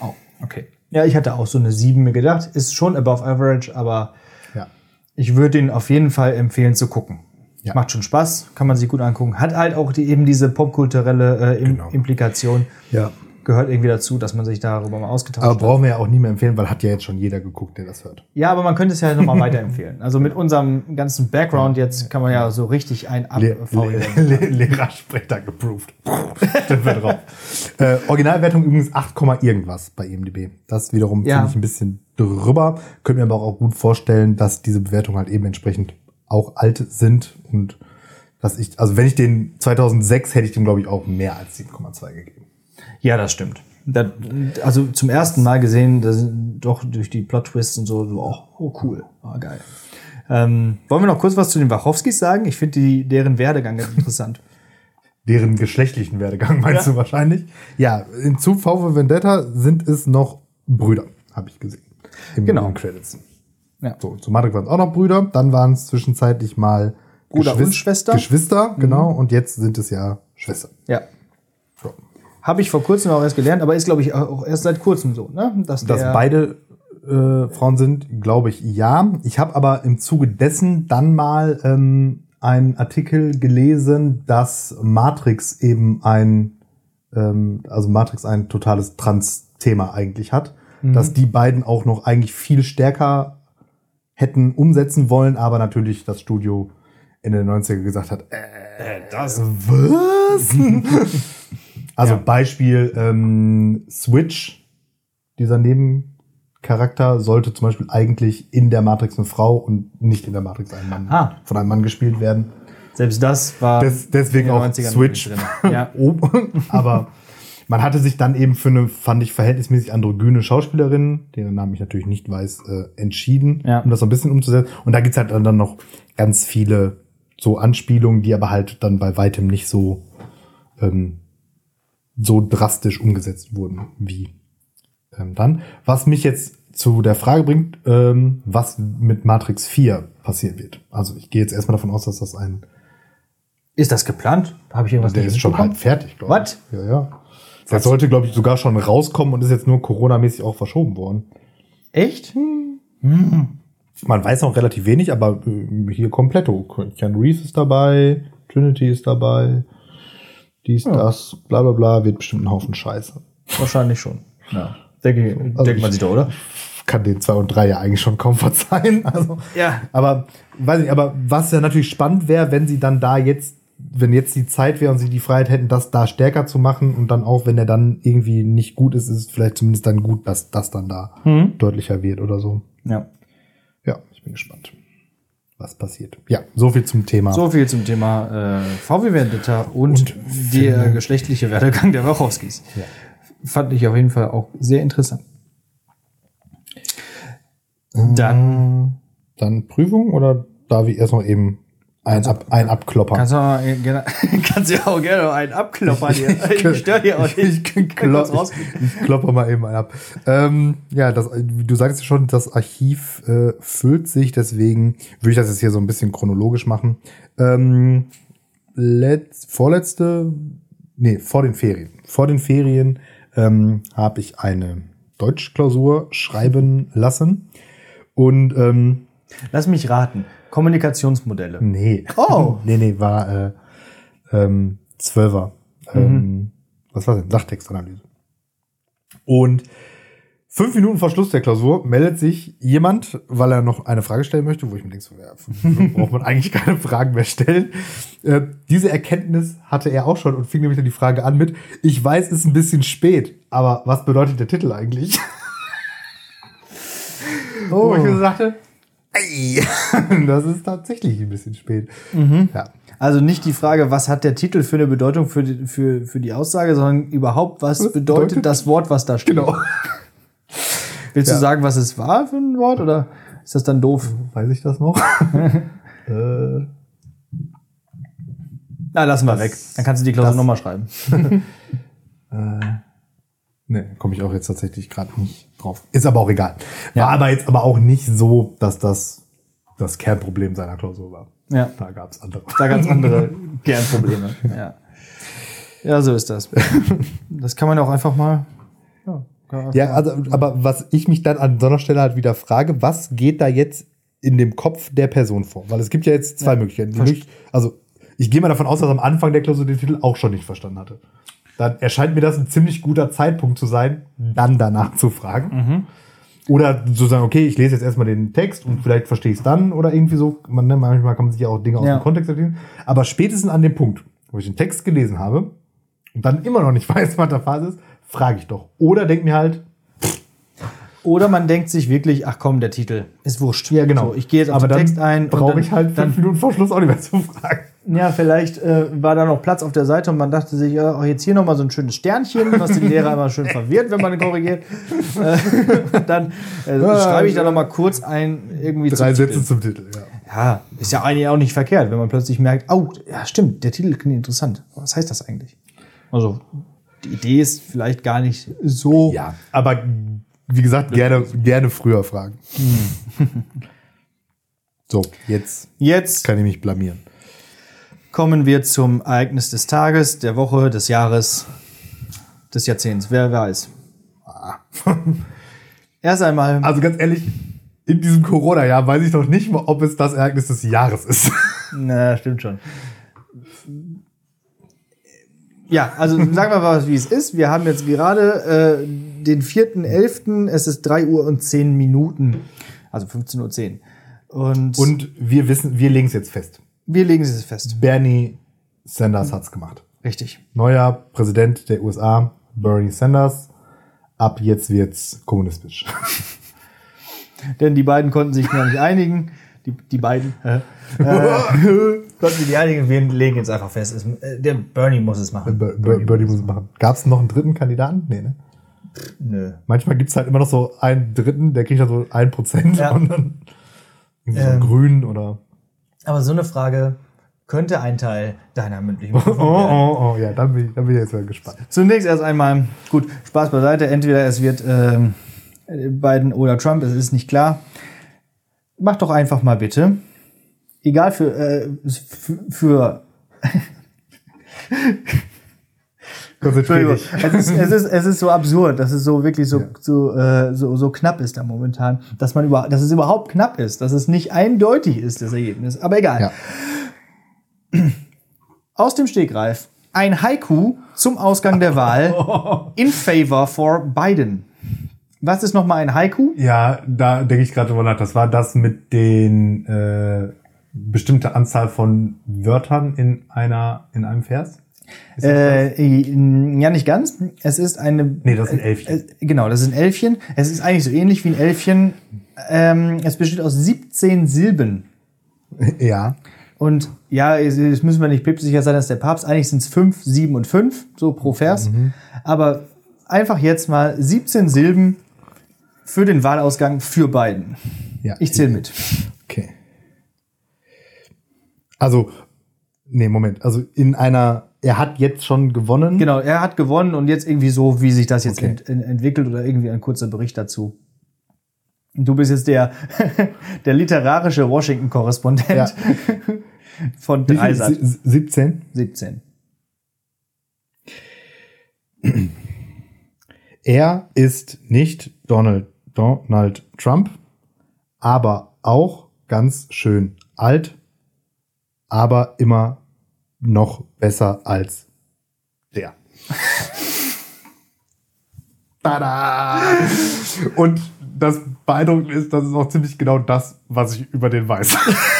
Oh, okay. Ja, ich hatte auch so eine 7 mir gedacht. Ist schon above average, aber Ja. ich würde ihn auf jeden Fall empfehlen zu gucken. Ja. Macht schon Spaß, kann man sich gut angucken. Hat halt auch die, eben diese popkulturelle äh, Im Genau. Implikation. Ja. Gehört irgendwie dazu, dass man sich darüber mal ausgetauscht Aber hat. brauchen wir ja auch nie mehr empfehlen, weil hat ja jetzt schon jeder geguckt, der das hört. Ja, aber man könnte es ja nochmal (laughs) weiterempfehlen. Also mit unserem ganzen Background jetzt kann man ja so richtig ein ab Le Le Le Lehrersprecher geproved. Stimmt (laughs) wir drauf. Äh, Originalwertung übrigens 8, Komma irgendwas bei IMDb. Das wiederum Ja. finde ich ein bisschen drüber. Könnte mir aber auch gut vorstellen, dass diese Bewertungen halt eben entsprechend auch alt sind und dass ich, also wenn ich den 2006 hätte ich dem glaube ich auch mehr als 7,2 gegeben. Ja, das stimmt. Da, also zum ersten Mal gesehen, das doch durch die Plot-Twists und so, so oh, oh cool, ah, geil. Ähm, wollen wir noch kurz was zu den Wachowskis sagen? Ich finde die deren Werdegang ganz interessant. (laughs) Deren geschlechtlichen Werdegang meinst Ja. du wahrscheinlich? Ja, in zu V für Vendetta sind es noch Brüder, habe ich gesehen. Im Genau. in den Credits. Ja. So, zu Matrix waren es auch noch Brüder, dann waren es zwischenzeitlich mal Bruder und Schwester. Mhm. Geschwister, genau, und jetzt sind es ja Schwestern. Ja. So. Habe ich vor kurzem auch erst gelernt, aber ist, glaube ich, auch erst seit kurzem so, ne? Dass, Dass der, beide äh, Frauen sind, glaube ich, ja. Ich habe aber im Zuge dessen dann mal ähm, einen Artikel gelesen, dass Matrix eben ein, ähm, also Matrix ein totales Trans-Thema eigentlich hat. Dass die beiden auch noch eigentlich viel stärker hätten umsetzen wollen, aber natürlich das Studio Ende der 90er gesagt hat, äh, das was? (laughs) (laughs) also Ja. Beispiel ähm, Switch, dieser Nebencharakter, sollte zum Beispiel eigentlich in der Matrix eine Frau und nicht in der Matrix ein Mann, Ah. von einem Mann gespielt werden. selbst das war Des, deswegen auch 90ern Switch. (laughs) Ja. oben. Aber man hatte sich dann eben für eine, fand ich, verhältnismäßig androgyne Schauspielerin, deren Namen ich natürlich nicht weiß, äh, entschieden, Ja. um das so ein bisschen umzusetzen. Und da gibt's halt dann dann noch ganz viele so Anspielungen, die aber halt dann bei weitem nicht so, ähm, so drastisch umgesetzt wurden wie ähm, dann. Was mich jetzt zu der Frage bringt, ähm, was mit Matrix 4 passieren wird. Also ich gehe jetzt erstmal davon aus, dass das ein Ist das geplant? Habe ich irgendwas der ist schon halb fertig, glaube ich. Ja, ja. Der sollte, glaube ich, sogar schon rauskommen und ist jetzt nur Corona-mäßig auch verschoben worden. Echt? Man weiß noch relativ wenig, aber äh, hier kompletto. Keanu Reeves ist dabei, Trinity ist dabei, dies, das, bla bla bla, wird bestimmt ein Haufen Scheiße. Wahrscheinlich schon. Ja. Denke, Also denkt man ich- sich doch, oder? Kann den zwei und drei ja eigentlich schon kaum (laughs) verzeihen. Also, Ja. Aber weiß nicht, aber was ja natürlich spannend wäre, wenn sie dann da jetzt, wenn jetzt die Zeit wäre und sie die Freiheit hätten, das da stärker zu machen und dann auch, wenn er dann irgendwie nicht gut ist, ist es vielleicht zumindest dann gut, dass das dann da deutlicher wird oder so. Ja. Ja, ich bin gespannt, was passiert. Ja, so viel zum Thema. So viel zum Thema äh, VW Vendetta und, Und der geschlechtliche Werdegang der Wachowskis. Fand ich auf jeden Fall auch sehr interessant. Dann Dann Prüfung oder darf ich erst noch eben ein, Ab, ein Abklopper? kannst du, mal, äh, gerne, (laughs) kannst du auch gerne einen abkloppern hier. (laughs) Ich störe hier auch nicht. Ich kann kurz Klo raus. ich kloppe mal eben einen ab. Ähm, ja, das, du sagst ja schon, das Archiv äh, füllt sich, deswegen würde ich das jetzt hier so ein bisschen chronologisch machen. Ähm, letzt, vorletzte, nee, vor den Ferien. Vor den Ferien ähm, habe ich eine Deutschklausur schreiben lassen. Und ähm, Lass mich raten. Kommunikationsmodelle. nee. Oh. (laughs) nee, nee, war äh, ähm, Zwölfer. Ähm, was war denn? Sachtextanalyse. Und fünf Minuten vor Schluss der Klausur meldet sich jemand, weil er noch eine Frage stellen möchte, wo ich mir denke, so, ja, braucht man eigentlich keine Fragen mehr stellen. Äh, diese Erkenntnis hatte er auch schon und fing nämlich dann die Frage an mit, ich weiß, es ist ein bisschen spät, aber was bedeutet der Titel eigentlich? (laughs) Wo ich mir so sagte, ey, (laughs) das ist tatsächlich ein bisschen spät. Ja. Also nicht die Frage, was hat der Titel für eine Bedeutung für die, für, für die Aussage, sondern überhaupt, was, Was bedeutet, bedeutet- das Wort, was da steht. Genau. Willst Ja. du sagen, was es war für ein Wort oder ist das dann doof? Weiß ich das noch? (laughs) äh, Na, lassen wir weg. Dann kannst du die Klausur nochmal schreiben. (laughs) ne, komme ich auch jetzt tatsächlich gerade nicht drauf. Ist aber auch egal. War Ja. aber jetzt aber auch nicht so, dass das das Kernproblem seiner Klausur war. Ja. Da gab es andere. Da ganz andere (laughs) Kernprobleme. Ja. ja, so ist das. Das kann man auch einfach mal. Ja, Ja, also, aber was ich mich dann an so einer Stelle halt wieder frage, was geht da jetzt in dem Kopf der Person vor? Weil es gibt ja jetzt zwei Möglichkeiten. Die Verst- möglich- also, ich gehe mal davon aus, dass am Anfang der Klausur den Titel auch schon nicht verstanden hatte. Dann erscheint mir das ein ziemlich guter Zeitpunkt zu sein, dann danach zu fragen. Oder zu sagen, okay, ich lese jetzt erstmal den Text und vielleicht verstehe ich es dann oder irgendwie so. Man, ne, manchmal kann man sich ja auch Dinge aus Ja. dem Kontext erklären. Aber spätestens an dem Punkt, wo ich den Text gelesen habe und dann immer noch nicht (laughs) weiß, was da Phase ist, frage ich doch. Oder denk mir halt, Oder man denkt sich wirklich, ach komm, der Titel ist wurscht. Ja, genau. So, ich gehe jetzt auf Aber den Text ein. und brauche ich halt fünf dann, Minuten vor Schluss auch nicht mehr zu fragen. Ja, vielleicht äh, war da noch Platz auf der Seite und man dachte sich, ja, auch jetzt hier nochmal so ein schönes Sternchen, was den Lehrer immer schön verwirrt, wenn man korrigiert. Äh, (laughs) dann äh, schreibe ich da nochmal kurz ein, irgendwie Drei zum Sätze Titel. zum Titel, ja. Ja, ist ja eigentlich auch nicht verkehrt, wenn man plötzlich merkt, oh, ja, stimmt, der Titel klingt interessant. Was heißt das eigentlich? Also, die Idee ist vielleicht gar nicht so. Ja, aber wie gesagt, gerne, gerne früher fragen. (laughs) so, jetzt Jetzt kann ich mich blamieren. Kommen wir zum Ereignis des Tages, der Woche, des Jahres, des Jahrzehnts. Wer weiß. (laughs) Erst einmal. Also ganz ehrlich, in diesem Corona-Jahr weiß ich noch nicht mal, ob es das Ereignis des Jahres ist. (laughs) Na, stimmt schon. Ja, also sagen wir mal, wie es ist. Wir haben jetzt gerade äh, den 4.11., es ist 3 Uhr und 10 Minuten, also 15.10 Uhr. Und, Und wir wissen, wir legen es jetzt fest. Wir legen es fest. Bernie Sanders hat's gemacht. Richtig. Neuer Präsident der USA, Bernie Sanders. Ab jetzt wird's kommunistisch. (laughs) Denn die beiden konnten sich noch nicht einigen. die, die beiden. (laughs) Äh, (laughs) Gott, wie die einigen, wir legen jetzt einfach fest. Es, äh, der Bernie muss es machen. Bir- Bir- Birdie muss es machen. Gab es noch einen dritten Kandidaten? Nee, ne? Nö. Manchmal gibt's halt immer noch so einen dritten, der kriegt dann so ein Prozent Ja. und dann irgendwie so Ähm. grün oder. Aber so eine Frage könnte ein Teil deiner mündlichen Oh, Prüfung werden. oh, oh, ja, dann bin ich, dann bin ich jetzt mal gespannt. Zunächst erst einmal, gut, Spaß beiseite. Entweder es wird ähm, Biden oder Trump, es ist nicht klar. Mach doch einfach mal bitte. Egal für, äh, für, für Konzentrier Entschuldigung, dich. es ist, es, ist, es ist so absurd, dass es so wirklich so, so, äh, so, so knapp ist da momentan, dass man über, dass es überhaupt knapp ist, dass es nicht eindeutig ist, das Ergebnis. Aber egal. Ja. Aus dem Stegreif ein Haiku zum Ausgang der Wahl (laughs) in favor for Biden. Was ist nochmal ein Haiku? Ja, da denke ich gerade drüber nach. Das war das mit den äh, bestimmte Anzahl von Wörtern in einer in einem Vers. Äh, ja, nicht ganz. Es ist eine. Nee, das sind Elfchen. Äh, genau, das sind Elfchen. Es ist eigentlich so ähnlich wie ein Elfchen. Ähm, es besteht aus 17 Silben. (laughs) Ja. Und ja, jetzt jetzt müssen wir nicht päpstlicher sein als der Papst. Eigentlich sind es 5, 7 und 5, so pro Vers. Aber einfach jetzt mal 17 Silben für den Wahlausgang für Biden. Ja. Ich zähle mit. Okay. Also, nee, Moment. Also in einer, er hat jetzt schon gewonnen. Genau, er hat gewonnen und jetzt irgendwie so, wie sich das jetzt Okay. ent, ent, entwickelt oder irgendwie ein kurzer Bericht dazu. Du bist jetzt der, (laughs) der literarische Washington-Korrespondent Ja. (laughs) von? Dreisat. Sie- 17. 17. Er ist nicht Donald, Donald Trump, aber auch ganz schön alt, aber immer noch besser als der. (laughs) Tada! Und das Beeindruckende ist, das ist auch ziemlich genau das, was ich über den weiß.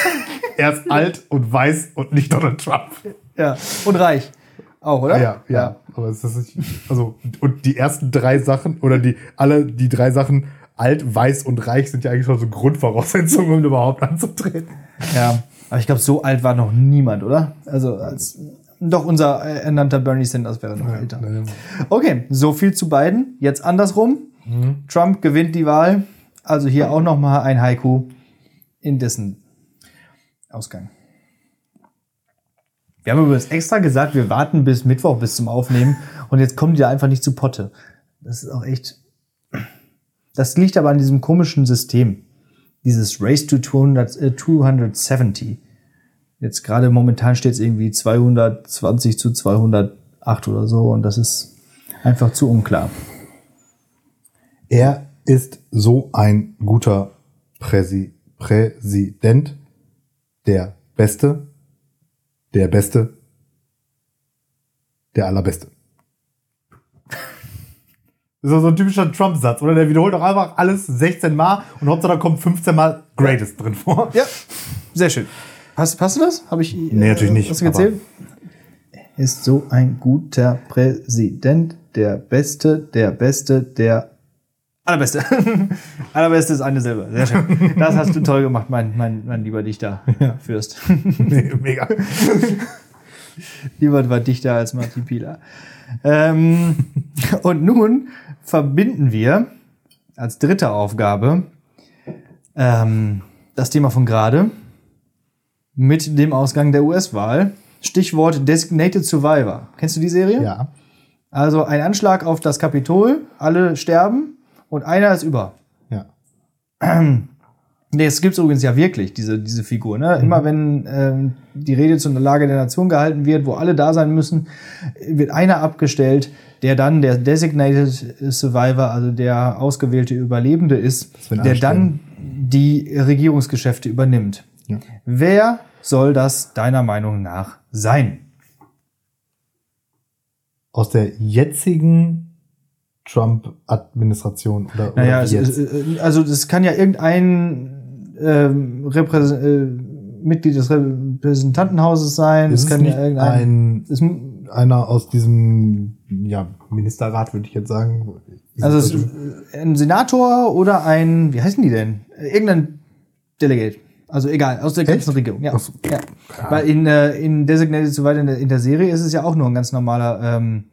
(laughs) er ist alt und weiß und nicht Donald Trump. Ja, und reich. Auch, oder? Ja, ja. Aber es ist nicht, also, und die ersten drei Sachen, oder die, alle die drei Sachen, alt, weiß und reich, sind ja eigentlich schon so Grundvoraussetzungen, um überhaupt anzutreten. Ja, aber ich glaube, so alt war noch niemand, oder? Also als doch unser äh, ernannter Bernie Sanders wäre noch älter. Okay, so viel zu beiden. Jetzt andersrum. Trump gewinnt die Wahl. Also hier auch noch mal ein Haiku in dessen Ausgang. Wir haben übrigens extra gesagt, wir warten bis Mittwoch bis zum Aufnehmen und jetzt kommen die da einfach nicht zu Potte. Das ist auch echt. Das liegt aber an diesem komischen System. Dieses Race to 200, äh, 270. Jetzt gerade momentan steht es irgendwie 220 zu 208 oder so und das ist einfach zu unklar. Er ist so ein guter Präsi Präsident, der Beste, der Beste, der Allerbeste. (laughs) Das ist so ein typischer Trump-Satz, oder? Der wiederholt doch einfach alles 16 Mal und Hauptsache da kommt 15 Mal Greatest drin vor. Ja, sehr schön. Passt, passt du das? Habe ich Nee, natürlich nicht, Hast du gezählt? Er ist so ein guter Präsident, der Beste, der Beste, der Allerbeste. (laughs) Allerbeste ist eine Silber. Sehr schön. Das hast du toll gemacht, mein, mein, mein lieber Dichter, Fürst. (laughs) Nee, mega. Niemand war dichter als Martin Pieler. Ähm, und nun verbinden wir als dritte Aufgabe ähm, das Thema von gerade mit dem Ausgang der US-Wahl. Stichwort Designated Survivor. Kennst du die Serie? Ja. Also ein Anschlag auf das Kapitol, alle sterben und einer ist über. Ja. (clears throat) Nee, es gibt übrigens ja wirklich, diese, diese Figur. Ne? Immer wenn ähm, die Rede zur Lage der Nation gehalten wird, wo alle da sein müssen, wird einer abgestellt, der dann der Designated Survivor, also der ausgewählte Überlebende ist, der dann die Regierungsgeschäfte übernimmt. Ja. Wer soll das deiner Meinung nach sein? Aus der jetzigen Trump-Administration oder, Naja, es, jetzt? es, äh, also das kann ja irgendein ähm, Repräs äh, Mitglied des Repräsentantenhauses sein. Es Es ist kann ja irgendein. ein, einer aus diesem ja, Ministerrat, würde ich jetzt sagen. also es ist ein Senator oder ein, wie heißen die denn? Irgendein Delegate. Also egal, aus der ganzen Echt? Regierung. Ja. So. ja. Weil in, äh, in Designated Survivor in der, in der Serie ist es ja auch nur ein ganz normaler. Ähm,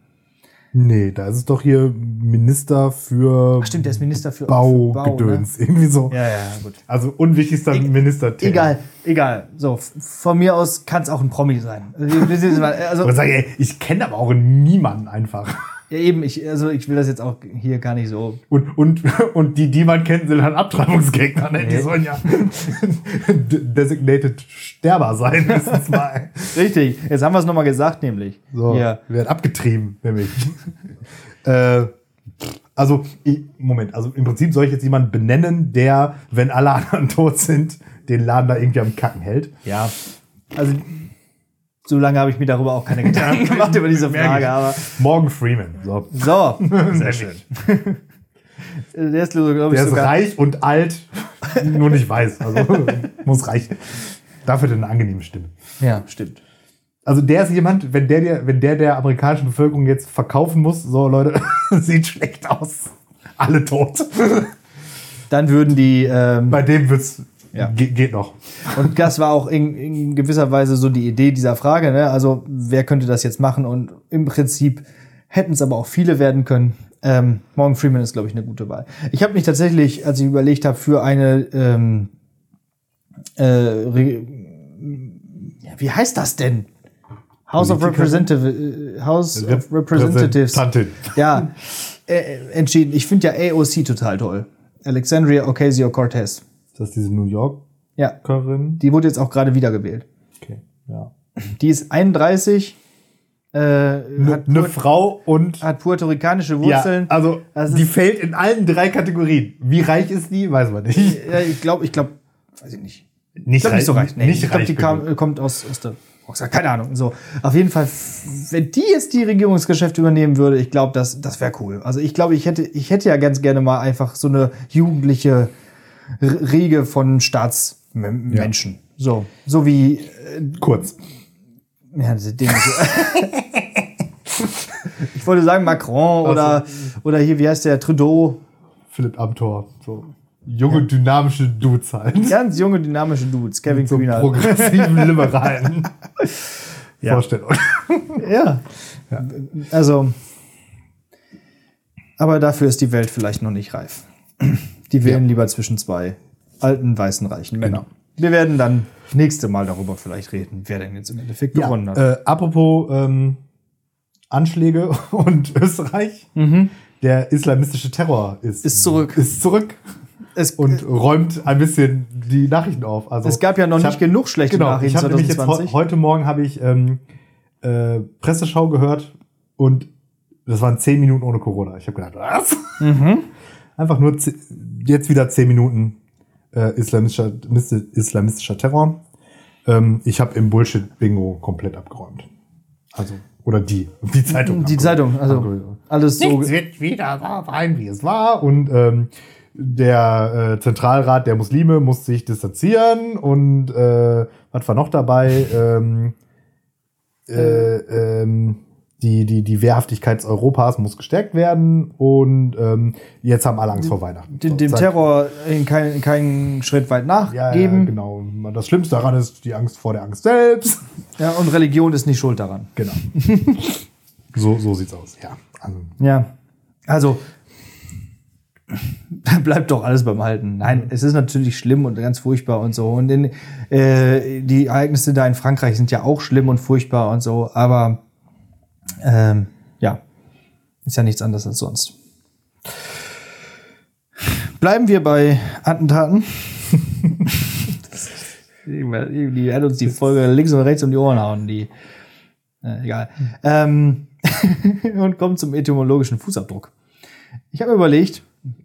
Nee, da ist es doch hier Minister für ach stimmt, der ist Minister für für Bau, Baugedöns. Irgendwie so. Ne? Ja, ja, gut. Also unwichtigster Minister. Egal, egal. So, von mir aus kann es auch ein Promi sein. Also (laughs) ey, ich kenne aber auch niemanden einfach. Ja, eben, ich, also ich will das jetzt auch hier gar nicht so. Und, und, (laughs) und die, die man kennt, sind halt Abtreibungsgegner. Ne? Die Nee. sollen ja (laughs) designated Sterber sein, (laughs) mindestens mal. Richtig, jetzt haben wir es nochmal gesagt, nämlich. So, Ja. werden abgetrieben, nämlich. äh, also, ich, Moment, also im Prinzip soll ich jetzt jemanden benennen, der, wenn alle anderen tot sind, den Laden da irgendwie am Kacken hält. Ja. Also, so lange habe ich mir darüber auch keine Gedanken (laughs) gemacht über diese Frage, aber. Morgan Freeman. So. So, (laughs) Sehr schön. der ist, glaube ich, Der ist sogar. reich und alt, (laughs) nur nicht weiß. Also muss reichen. Dafür hat er eine angenehme Stimme. Ja, stimmt. Also der ist jemand, wenn der, der, wenn der der amerikanischen Bevölkerung jetzt verkaufen muss, so Leute, sieht schlecht aus. Alle tot. Dann würden die. Ähm, Bei dem wird's Ja. ge geht noch. und das war auch in, in gewisser Weise so die Idee dieser Frage. Ne? Also, wer könnte das jetzt machen? Und im Prinzip hätten es aber auch viele werden können. Ähm, Morgan Freeman ist, glaube ich, eine gute Wahl. Ich habe mich tatsächlich, als ich überlegt habe, für eine. Ähm, äh, ja, wie heißt das denn? House of? Representative, äh, House of Representatives. Ja, äh, entschieden. Ich finde ja AOC total toll. Alexandria Ocasio-Cortez. Ist das diese New Yorkerin? Ja, die wurde jetzt auch gerade wiedergewählt. Okay, ja. Die ist 31, äh, hat, Eine Frau und hat puerto-ricanische ja, Wurzeln. also Das die ist- fällt in allen drei Kategorien. Wie reich ist die? Weiß man nicht. Ja, ich glaube, ich glaube, weiß ich nicht. Nicht Ich glaube nicht so reich. Nee, nicht ich glaube, die kam, kommt aus, aus der. Keine Ahnung. So, auf jeden Fall, wenn die jetzt die Regierungsgeschäfte übernehmen würde, ich glaube, das, das wäre cool. Also ich glaube, ich hätte, ich hätte ja ganz gerne mal einfach so eine jugendliche Riege von Staatsmenschen. So, so wie Kurz. Ja, Dinge. (laughs) ich wollte sagen Macron oder, oder hier, wie heißt der, Trudeau. Philipp Amthor. So junge, dynamische Dudes halt. Ganz junge, dynamische Dudes. Kevin so Kühner. progressiven, (laughs) liberalen Ja. Vorstellungen. Ja. Also, aber dafür ist die Welt vielleicht noch nicht reif. Die wählen lieber zwischen zwei alten, weißen, reichen Männern. Wir werden dann nächste Mal darüber vielleicht reden, wer denn jetzt im Endeffekt gewonnen hat. Äh, apropos ähm, Anschläge (laughs) und Österreich. Der islamistische Terror ist, Mhm. Ist zurück. Ist zurück Es, und räumt ein bisschen die Nachrichten auf. Also es gab ja noch ich nicht hab- genug schlechte Genau, Nachrichten ich habe nämlich jetzt heu- 2020. heute Morgen habe ich ähm, äh, Presseschau gehört und das waren zehn Minuten ohne Corona. Ich habe gedacht, was? Mhm. Einfach nur jetzt wieder zehn Minuten äh, islamistischer, mis- islamistischer Terror. Ähm, ich habe im Bullshit-Bingo komplett abgeräumt. Also, oder die. Die Zeitung. die abgeräumt. Zeitung, also Abgeräumt. alles so. Nichts wird wieder so sein, wie es war. Und ähm, der äh, Zentralrat der Muslime muss sich distanzieren. Und äh, was war noch dabei? Ähm, äh, ähm, die, die, die Wehrhaftigkeit Europas muss gestärkt werden. Und ähm, jetzt haben alle Angst vor Weihnachten. dem, dem. Terror in keinen keinen Schritt weit Ja, ja, nachgeben. genau. Das Schlimmste daran ist die Angst vor der Angst selbst. Ja, und Religion ist nicht schuld daran. Genau. so, so sieht's aus, ja. Also, Ja. Also, (laughs) bleibt doch alles beim Alten. Nein, es ist natürlich schlimm und ganz furchtbar und so. Und in, äh, die Ereignisse da in Frankreich sind ja auch schlimm und furchtbar und so. Aber ähm, ja, ist ja nichts anderes als sonst. Bleiben wir bei Attentaten. (laughs) die werden uns die Folge links und rechts um die Ohren hauen, die. Äh, egal. Ähm, (laughs) und kommen zum etymologischen Fußabdruck. Ich habe überlegt,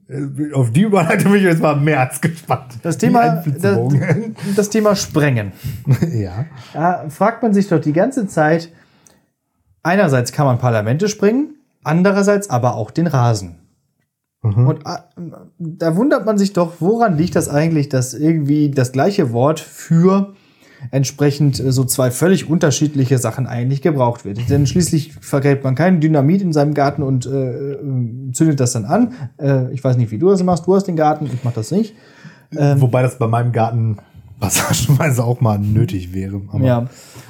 äh, auf die Überleitung bin ich jetzt mal mehr als gespannt. das Thema, das, das Thema Sprengen. (laughs) ja. Da fragt man sich doch die ganze Zeit, einerseits kann man Parlamente sprengen, andererseits aber auch den Rasen. Und äh, da wundert man sich doch, woran liegt das eigentlich, dass irgendwie das gleiche Wort für entsprechend äh, so zwei völlig unterschiedliche Sachen eigentlich gebraucht wird. Denn schließlich vergräbt man kein Dynamit in seinem Garten und äh, äh, zündet das dann an. Äh, ich weiß nicht, wie du das machst. Du hast den Garten, ich mach das nicht. Wobei das bei meinem Garten passagenweise auch mal nötig wäre. Ja.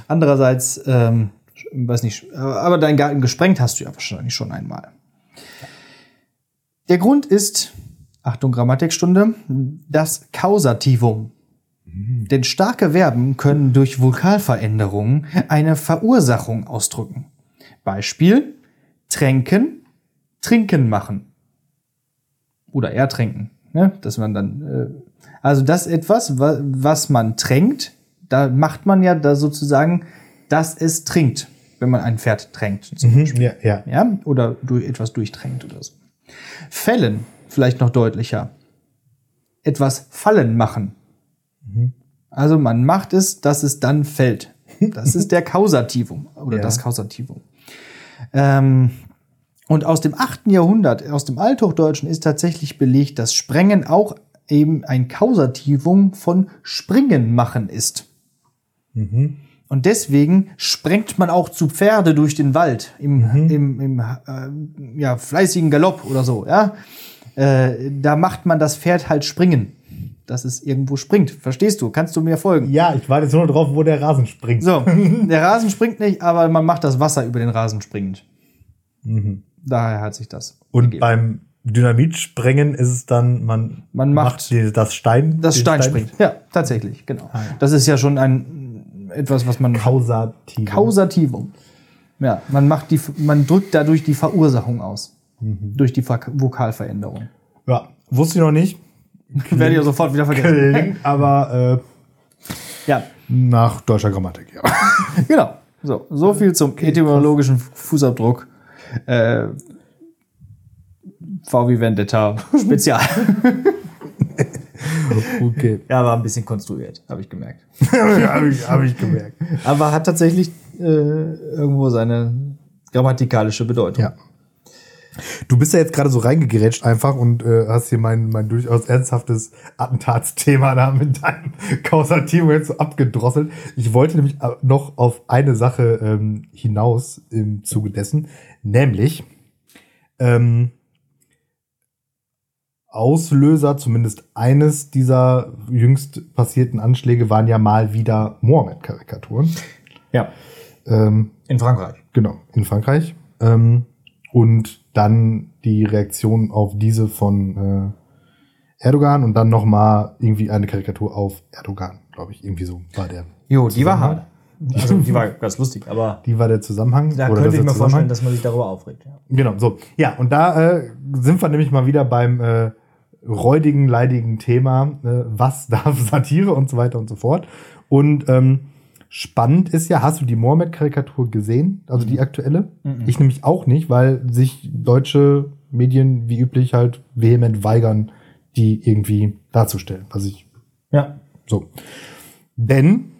Andererseits, ähm, weiß nicht, aber deinen Garten gesprengt hast du ja wahrscheinlich schon einmal. Der Grund ist, Achtung Grammatikstunde, das Kausativum. Denn starke Verben können durch Vokalveränderungen eine Verursachung ausdrücken. Beispiel, tränken, trinken machen. Oder ertränken. Ne? Dass man dann, äh, also das etwas, wa- was man tränkt, da macht man ja da sozusagen, dass es trinkt, wenn man ein Pferd tränkt. Zum Mhm, ja, ja. ja, oder durch etwas durchtränkt oder so. Fällen, vielleicht noch deutlicher. Etwas fallen machen. Also man macht es, dass es dann fällt. (laughs) Das ist der Kausativum oder Ja. das Kausativum. Ähm, und aus dem 8. Jahrhundert, aus dem Althochdeutschen ist tatsächlich belegt, dass Sprengen auch eben ein Kausativum von Springen machen ist. Und deswegen sprengt man auch zu Pferde durch den Wald im, im, im äh, ja, fleißigen Galopp oder so. Ja? Äh, da macht man das Pferd halt springen, dass es irgendwo springt. Verstehst du? Kannst du mir folgen? ja, ich warte jetzt nur drauf, wo der Rasen springt. So, (laughs) der Rasen springt nicht, aber man macht das Wasser über den Rasen springend. Daher hat sich das. Und ergeben. beim Dynamitsprengen ist es dann, man, Man macht die, das Stein. das den Stein springt. Ja, tatsächlich, genau. Ah, Das ist ja schon ein etwas, was man Kausativ. Kausativum. Ja, man macht die, man drückt dadurch die Verursachung aus. Mhm. Durch die Ver Vokalveränderung. ja, wusste ich noch nicht. Werde ich ja sofort wieder vergessen. Klingt aber äh, Ja, nach deutscher Grammatik, ja. (laughs) genau. So, so viel zum etymologischen Fußabdruck. Äh, VW Vendetta (laughs) Spezial. (laughs) Okay. ja, war ein bisschen konstruiert, habe ich gemerkt. (laughs) Habe ich, hab ich gemerkt. Aber hat tatsächlich äh, irgendwo seine grammatikalische Bedeutung. Ja. Du bist ja jetzt gerade so reingegrätscht einfach und äh, hast hier mein, mein durchaus ernsthaftes Attentatsthema da mit deinem Kausativ jetzt so abgedrosselt. Ich wollte nämlich äh, noch auf eine Sache ähm, hinaus im Zuge dessen, nämlich ähm, Auslöser, zumindest eines dieser jüngst passierten Anschläge, waren ja mal wieder Mohammed-Karikaturen. ja. Ähm, In Frankreich. Genau, in Frankreich. Ähm, und dann die Reaktion auf diese von äh, Erdogan und dann nochmal irgendwie eine Karikatur auf Erdogan, glaube ich. Irgendwie so war der. Jo, die war hart. Also die war ganz lustig, aber Die war der Zusammenhang. da oder könnte ich mir vorstellen, dass man sich darüber aufregt. Ja. Genau, so. Ja, und da äh, sind wir nämlich mal wieder beim äh, räudigen, leidigen Thema, äh, was darf (laughs) Satire und so weiter und so fort. Und ähm, spannend ist ja, hast du die Mohammed-Karikatur gesehen? Also die aktuelle? Ich nämlich auch nicht, weil sich deutsche Medien wie üblich halt vehement weigern, die irgendwie darzustellen. Was ich ja. so. Denn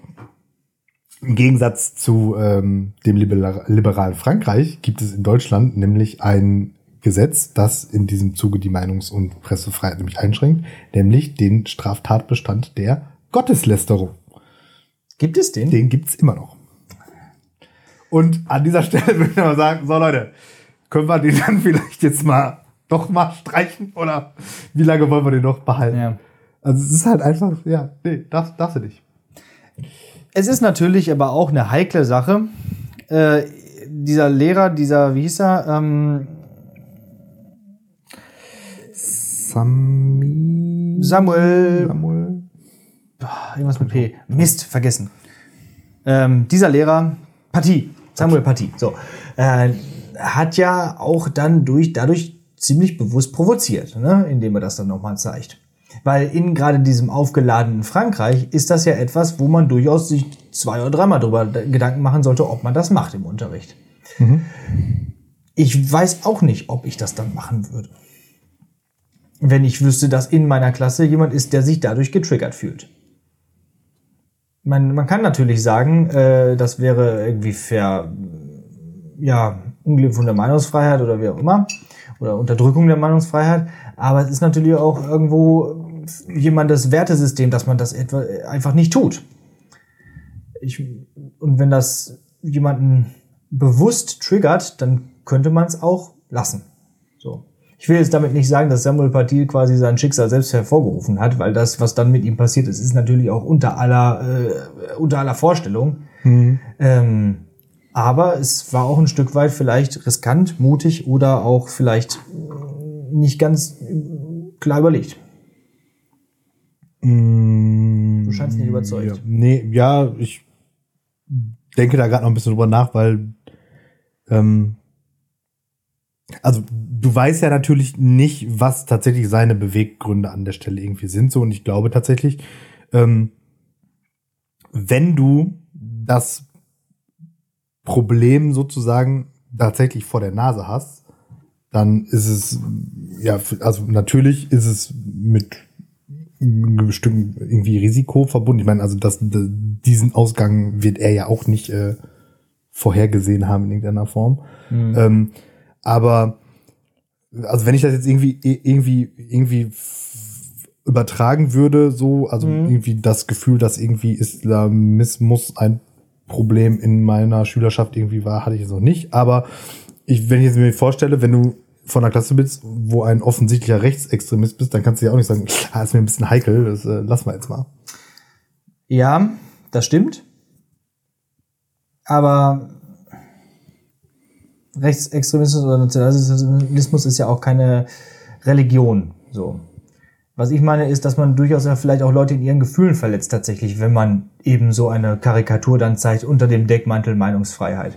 im Gegensatz zu ähm, dem libera liberalen Frankreich gibt es in Deutschland nämlich ein Gesetz, das in diesem Zuge die Meinungs- und Pressefreiheit nämlich einschränkt, nämlich den Straftatbestand der Gotteslästerung. Gibt es den? Den gibt's immer noch. Und an dieser Stelle würde ich mal sagen, so Leute, können wir den dann vielleicht jetzt mal doch mal streichen oder wie lange wollen wir den noch behalten? Ja. Also es ist halt einfach, ja, nee, darfst, darfst du nicht. Es ist natürlich aber auch eine heikle Sache. Äh, dieser Lehrer, dieser, wie hieß er? Ähm, Sami Samuel, Samuel. irgendwas mit P. Mist, vergessen. Ähm, dieser Lehrer, Paty, Samuel Paty, so, äh, hat ja auch dann durch, dadurch ziemlich bewusst provoziert, ne? indem er das dann nochmal zeigt. Weil in gerade diesem aufgeladenen Frankreich ist das ja etwas, wo man durchaus sich zwei oder dreimal drüber Gedanken machen sollte, ob man das macht im Unterricht. Ich weiß auch nicht, ob ich das dann machen würde. Wenn ich wüsste, dass in meiner Klasse jemand ist, der sich dadurch getriggert fühlt. Man, man kann natürlich sagen, äh, das wäre irgendwie fair, ja, Ungleichheit von der Meinungsfreiheit oder wie auch immer, oder Unterdrückung der Meinungsfreiheit, aber es ist natürlich auch irgendwo jemandes Wertesystem, dass man das etwa einfach nicht tut. Ich, und wenn das jemanden bewusst triggert, dann könnte man es auch lassen. So. Ich will jetzt damit nicht sagen, dass Samuel Paty quasi sein Schicksal selbst hervorgerufen hat, weil das, was dann mit ihm passiert ist, ist natürlich auch unter aller, äh, unter aller Vorstellung. Mhm. Ähm, aber es war auch ein Stück weit vielleicht riskant, mutig oder auch vielleicht nicht ganz klar überlegt. Du scheinst nicht überzeugt. Ja, nee, ja, ich denke da gerade noch ein bisschen drüber nach, weil ähm, also du weißt ja natürlich nicht, was tatsächlich seine Beweggründe an der Stelle irgendwie sind. So, und ich glaube tatsächlich, ähm, wenn du das Problem sozusagen tatsächlich vor der Nase hast, dann ist es, ja, also natürlich ist es mit einem bestimmten irgendwie Risiko verbunden. Ich meine, also das, diesen Ausgang wird er ja auch nicht äh, vorhergesehen haben in irgendeiner Form. Mhm. Ähm, aber also wenn ich das jetzt irgendwie irgendwie irgendwie übertragen würde, so also Mhm. irgendwie das Gefühl, dass irgendwie Islamismus ein Problem in meiner Schülerschaft irgendwie war, hatte ich jetzt noch nicht. Aber ich, wenn ich jetzt mir vorstelle, wenn du von einer Klasse bist, wo ein offensichtlicher Rechtsextremist bist, dann kannst du ja auch nicht sagen, ah, ist mir ein bisschen heikel, das äh, lassen wir jetzt mal. Ja, das stimmt. Aber Rechtsextremismus oder Nationalismus ist ja auch keine Religion. So. Was ich meine, ist, dass man durchaus ja vielleicht auch Leute in ihren Gefühlen verletzt tatsächlich, wenn man eben so eine Karikatur dann zeigt unter dem Deckmantel Meinungsfreiheit.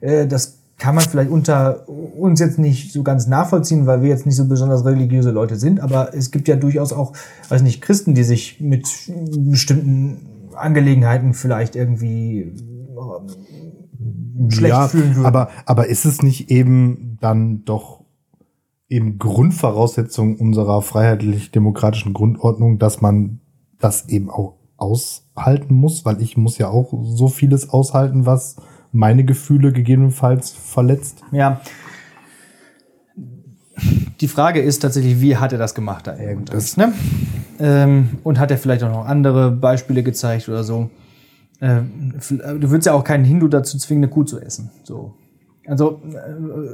Äh, das kann man vielleicht unter uns jetzt nicht so ganz nachvollziehen, weil wir jetzt nicht so besonders religiöse Leute sind, aber es gibt ja durchaus auch, weiß nicht, Christen, die sich mit bestimmten Angelegenheiten vielleicht irgendwie schlecht ja, fühlen würden. aber, aber ist es nicht eben dann doch eben Grundvoraussetzung unserer freiheitlich-demokratischen Grundordnung, dass man das eben auch aushalten muss? Weil ich muss ja auch so vieles aushalten, was meine Gefühle gegebenenfalls verletzt. Ja. Die Frage ist tatsächlich, wie hat er das gemacht da irgendwas, ne? Ähm, und hat er vielleicht auch noch andere Beispiele gezeigt oder so? Ähm, du würdest ja auch keinen Hindu dazu zwingen, eine Kuh zu essen. So. Also,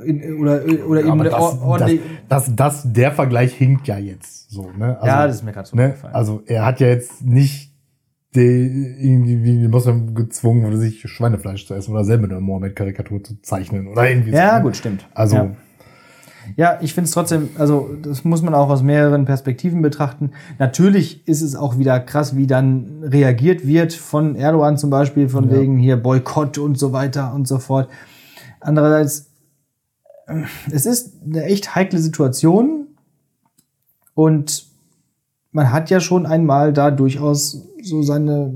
äh, in, oder, oder eben Aber eine das, or- das, ordentlich. das, das, der Vergleich hinkt ja jetzt so, ne? Also, ja, das ist mir gerade so ne? aufgefallen. Also er hat ja jetzt nicht die, irgendwie wie die Moslem gezwungen, oder sich Schweinefleisch zu essen oder selber eine Mohammed-Karikatur zu zeichnen oder irgendwie so. ja, ne? gut, stimmt. Also Ja. Ja, ich finde es trotzdem, also das muss man auch aus mehreren Perspektiven betrachten. Natürlich ist es auch wieder krass, wie dann reagiert wird von Erdogan zum Beispiel, von Ja. wegen hier Boykott und so weiter und so fort. Andererseits, äh, es ist eine echt heikle Situation und man hat ja schon einmal da durchaus so seine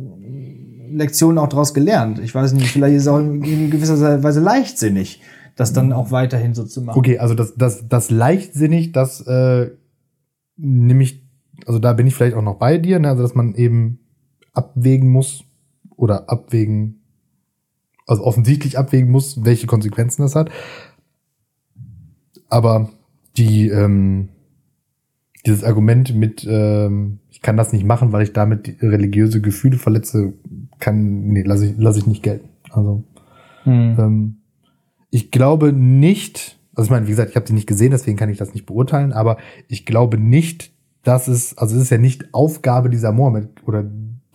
Lektionen auch daraus gelernt. Ich weiß nicht, vielleicht ist es auch in gewisser Weise leichtsinnig, das dann auch weiterhin so zu machen. Okay, also das, das, das leichtsinnig, das äh, nehme ich, also da bin ich vielleicht auch noch bei dir, ne? also dass man eben abwägen muss oder abwägen, also offensichtlich abwägen muss, welche Konsequenzen das hat. Aber die, ähm, dieses Argument mit, ähm, ich kann das nicht machen, weil ich damit religiöse Gefühle verletze, kann, nee, lasse ich, lasse ich nicht gelten. Also Hm. ähm, ich glaube nicht, also ich meine, wie gesagt, ich habe sie nicht gesehen, deswegen kann ich das nicht beurteilen, aber ich glaube nicht, dass es, also es ist ja nicht Aufgabe dieser Mohammed oder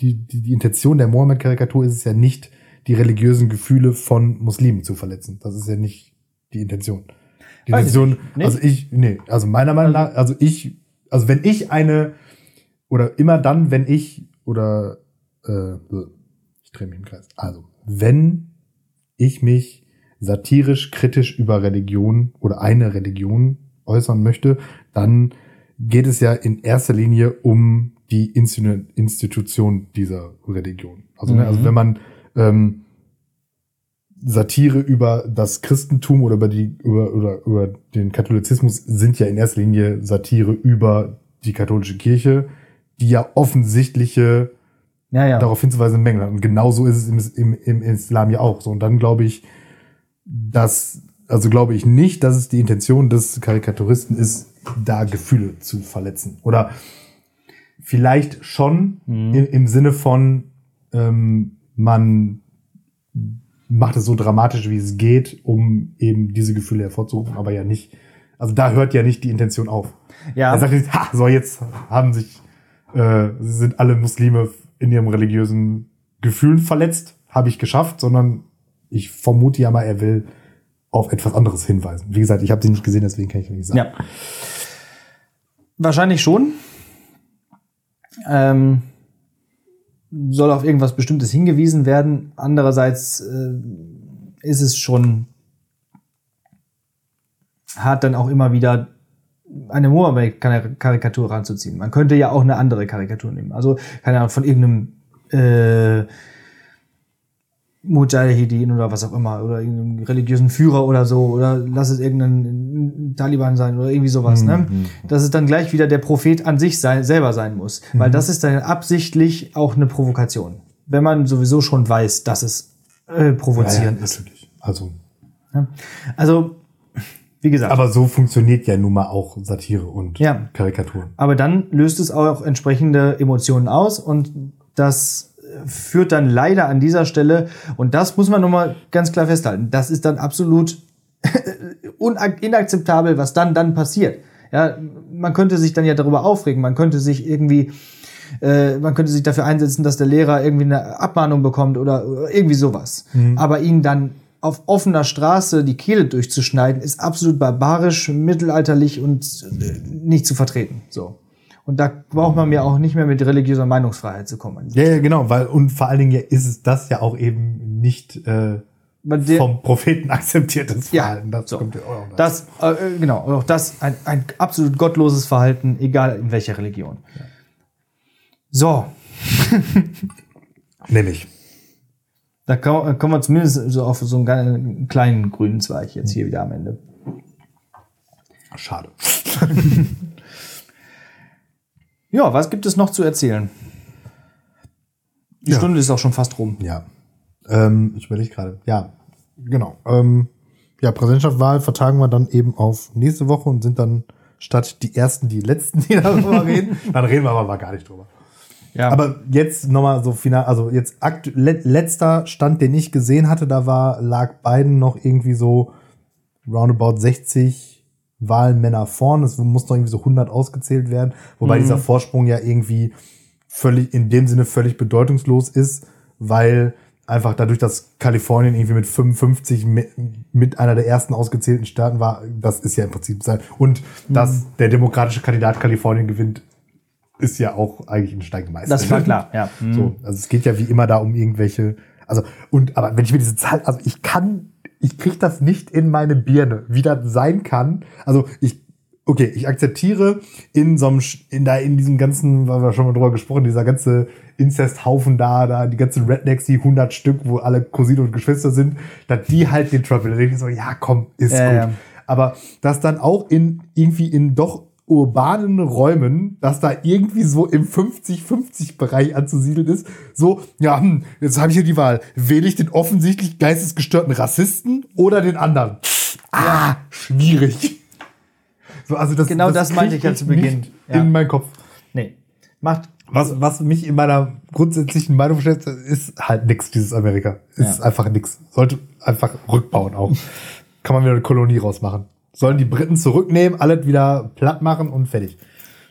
die, die, die Intention der Mohammed-Karikatur ist es ja nicht, die religiösen Gefühle von Muslimen zu verletzen. Das ist ja nicht die Intention. Die Weiß ich Intention, nicht. Nicht? also ich, nee, also meiner Meinung nach, also ich, also wenn ich eine, oder immer dann, wenn ich, oder, äh, ich drehe mich im Kreis. Also, wenn ich mich satirisch kritisch über Religion oder eine Religion äußern möchte, dann geht es ja in erster Linie um die Institu- Institution dieser Religion. Also, ne, also Mhm. wenn man ähm, Satire über das Christentum oder über die über, über, über den Katholizismus sind ja in erster Linie Satire über die katholische Kirche, die ja offensichtliche Ja, ja. darauf hinzuweisen Mängel hat. Und genauso ist es im, im, im Islam ja auch so. Und dann glaube ich, dass, also glaube ich nicht, dass es die Intention des Karikaturisten ist, da Gefühle zu verletzen. Oder vielleicht schon Mhm. im, im Sinne von, ähm, man macht es so dramatisch, wie es geht, um eben diese Gefühle hervorzurufen, aber ja nicht also da hört ja nicht die Intention auf. Ja. Er sagt nicht, ha, so jetzt haben sich, äh, sind alle Muslime in ihrem religiösen Gefühlen verletzt, habe ich geschafft, sondern ich vermute ja mal, er will auf etwas anderes hinweisen. Wie gesagt, ich habe sie nicht gesehen, deswegen kann ich nicht sagen. Ja. Wahrscheinlich schon. Ähm, soll auf irgendwas Bestimmtes hingewiesen werden. Andererseits äh, ist es schon hart, dann auch immer wieder eine Mohammed-Karikatur ranzuziehen. Man könnte ja auch eine andere Karikatur nehmen. Also, keine Ahnung, von irgendeinem äh, Mujahideen oder was auch immer oder irgendeinem religiösen Führer oder so oder lass es irgendein Taliban sein oder irgendwie sowas, ne? Dass es dann gleich wieder der Prophet an sich sein, selber sein muss, weil das ist dann absichtlich auch eine Provokation. Wenn man sowieso schon weiß, dass es äh, Ja, ja, provozierend ist. natürlich. Also, Ne? Also, wie gesagt. aber so funktioniert ja nun mal auch Satire und Ja. Karikaturen. Aber dann löst es auch entsprechende Emotionen aus und das führt dann leider an dieser Stelle, und das muss man nochmal ganz klar festhalten, das ist dann absolut (laughs) inakzeptabel, was dann dann passiert. Ja, man könnte sich dann ja darüber aufregen, man könnte sich irgendwie, äh, man könnte sich dafür einsetzen, dass der Lehrer irgendwie eine Abmahnung bekommt oder, oder irgendwie sowas. Aber ihn dann auf offener Straße die Kehle durchzuschneiden, ist absolut barbarisch, mittelalterlich und äh, nicht zu vertreten. So. Und da braucht man mir auch nicht mehr mit religiöser Meinungsfreiheit zu kommen. Ja, ja, genau, weil, und vor allen Dingen ja ist es das ja auch eben nicht äh, der- vom Propheten (laughs) akzeptiertes Ja, Verhalten. Das so. kommt ja auch noch Das, äh, genau, auch das ein, ein absolut gottloses Verhalten, egal in welcher Religion. So, (laughs) Nämlich. da kommen kommen wir zumindest so auf so einen kleinen- kleinen grünen Zweig jetzt hier wieder am Ende. Schade. (laughs) Ja, was gibt es noch zu erzählen? Die Ja. Stunde ist auch schon fast rum. Ja. Ähm, ich überlege gerade. Ja, genau. Ähm, ja, Präsidentschaftswahl vertagen wir dann eben auf nächste Woche und sind dann statt die ersten die letzten, (laughs) die darüber reden. Dann reden wir aber mal gar nicht drüber. Ja, Aber jetzt nochmal so final, also jetzt aktu le letzter Stand, den ich gesehen hatte, da war, lag Biden noch irgendwie so roundabout 60 Wahlmänner vorn. Es muss noch irgendwie so 100 ausgezählt werden. Wobei dieser Vorsprung ja irgendwie völlig, in dem Sinne völlig bedeutungslos ist, weil einfach dadurch, dass Kalifornien irgendwie mit 55 mit, einer der ersten ausgezählten Staaten war, das ist ja im Prinzip sein. Und dass der demokratische Kandidat Kalifornien gewinnt, ist ja auch eigentlich ein Steigemeister. das war klar, ja. So, also es geht ja wie immer da um irgendwelche, also und aber wenn ich mir diese Zahl, also ich kann, ich krieg das nicht in meine Birne, wie das sein kann. Also ich, okay, ich akzeptiere in so einem, in da in diesem ganzen, weil wir schon mal drüber gesprochen, dieser ganze Inzesthaufen da, da die ganzen Rednecks, die 100 Stück, wo alle Cousine und Geschwister sind, dass die halt den Trouble. Da denke ich so, ja, komm, ist Ja, gut. ja. Aber dass dann auch in irgendwie in doch urbanen Räumen, dass da irgendwie so im 50-50-Bereich anzusiedeln ist, so, ja, hm, jetzt habe ich hier die Wahl. Wähle ich den offensichtlich geistesgestörten Rassisten oder den anderen? Ah, schwierig. So, also das, Genau das meinte krieg ich ja zu Beginn. Ja. In meinen Kopf. Nee. Macht, Was, was mich in meiner grundsätzlichen Meinung stellt, ist halt nix, dieses Amerika. Ist Ja. einfach nix. Sollte einfach rückbauen auch. (laughs) Kann man wieder eine Kolonie rausmachen. Sollen die Briten zurücknehmen, alles wieder platt machen und fertig.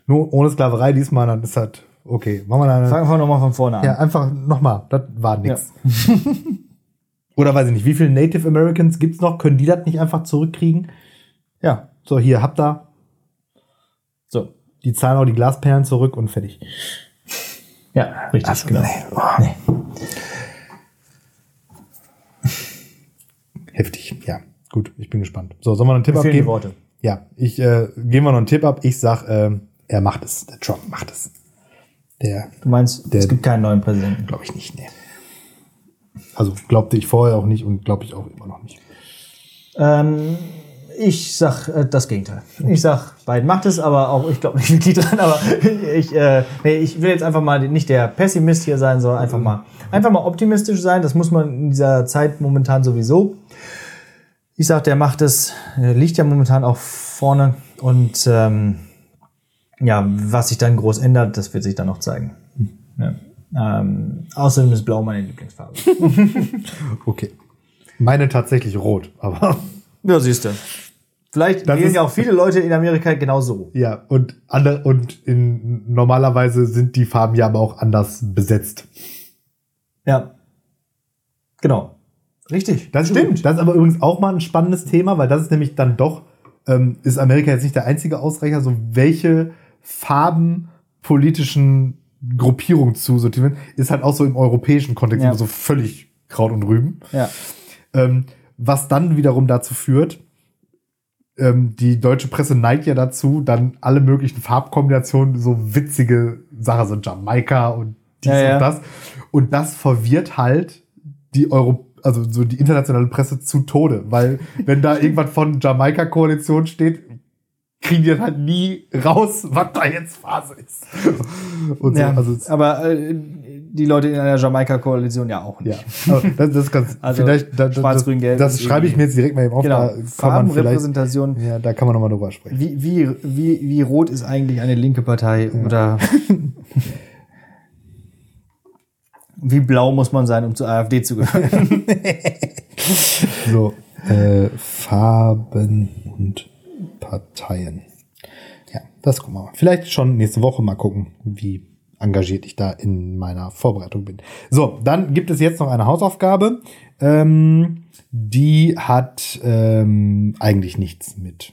Nur ohne Sklaverei diesmal, dann ist halt okay. Machen wir dann fangen wir nochmal von vorne an. ja, einfach nochmal. Das war nix. (laughs) Oder weiß ich nicht, wie viele Native Americans gibt's noch? Können die das nicht einfach zurückkriegen? ja. So, hier, habt da. So. Die zahlen auch die Glasperlen zurück und fertig. Ja, richtig, Also, genau. nee, oh. Nee. Heftig, ja. Gut, ich bin gespannt. So, sollen wir noch einen Tipp Mir die abgeben? Worte. Ja, ich äh, geben wir noch einen Tipp ab. Ich sag, ähm, er macht es. Der Trump macht es. Der Du meinst, Der- es gibt keinen neuen Präsidenten. glaube ich nicht, nee. Also glaubte ich vorher auch nicht und glaube ich auch immer noch nicht. Ähm, ich sag äh, das Gegenteil. Ich sag, Biden macht es, aber auch ich glaube nicht (laughs) wirklich dran. Aber ich, äh, nee, ich will jetzt einfach mal nicht der Pessimist hier sein, sondern einfach mal, einfach mal optimistisch sein. Das muss man in dieser Zeit momentan sowieso. Ich sag, der macht es, er liegt ja momentan auch vorne und ähm, ja, was sich dann groß ändert, das wird sich dann noch zeigen. Ja. Ähm, außerdem ist Blau meine Lieblingsfarbe. (laughs) Okay. Meine tatsächlich rot, aber (laughs) ja, siehst du. Vielleicht Das ist- ja auch viele Leute in Amerika genau so. Ja, und andere, und in, normalerweise sind die Farben ja aber auch anders besetzt. Ja. Genau. Richtig. Das stimmt. Das ist aber übrigens auch mal ein spannendes Thema, weil das ist nämlich dann doch, ähm, ist Amerika jetzt nicht der einzige Ausreicher, so welche Farben politischen Gruppierungen zusortieren, ist halt auch so im europäischen Kontext Ja. immer so völlig Kraut und Rüben. Ja. Ähm, was dann wiederum dazu führt, ähm, die deutsche Presse neigt ja dazu, dann alle möglichen Farbkombinationen, so witzige Sachen, so Jamaika und dies Ja, und das. Und das verwirrt halt die Euro, also so die internationale Presse zu Tode, weil wenn da irgendwas von Jamaika-Koalition steht, kriegen die das halt nie raus, was da jetzt Phase ist. Und so, ja. also es- aber äh, die Leute in einer Jamaika-Koalition ja auch nicht. ja, das, das ist ganz, (laughs) Also vielleicht, da, schwarz, das, grün, gelb das ist schreibe ich mir jetzt direkt mal eben auf, Genau. da Farbenrepräsentation. ja, da kann man nochmal drüber sprechen. Wie, wie, wie, wie rot ist eigentlich eine linke Partei oder (laughs) wie blau muss man sein, um zur AfD zu gehören? (laughs) So, äh, Farben und Parteien. Ja, das gucken wir mal. Vielleicht schon nächste Woche mal gucken, wie engagiert ich da in meiner Vorbereitung bin. So, dann gibt es jetzt noch eine Hausaufgabe. Ähm, die hat ähm, eigentlich nichts mit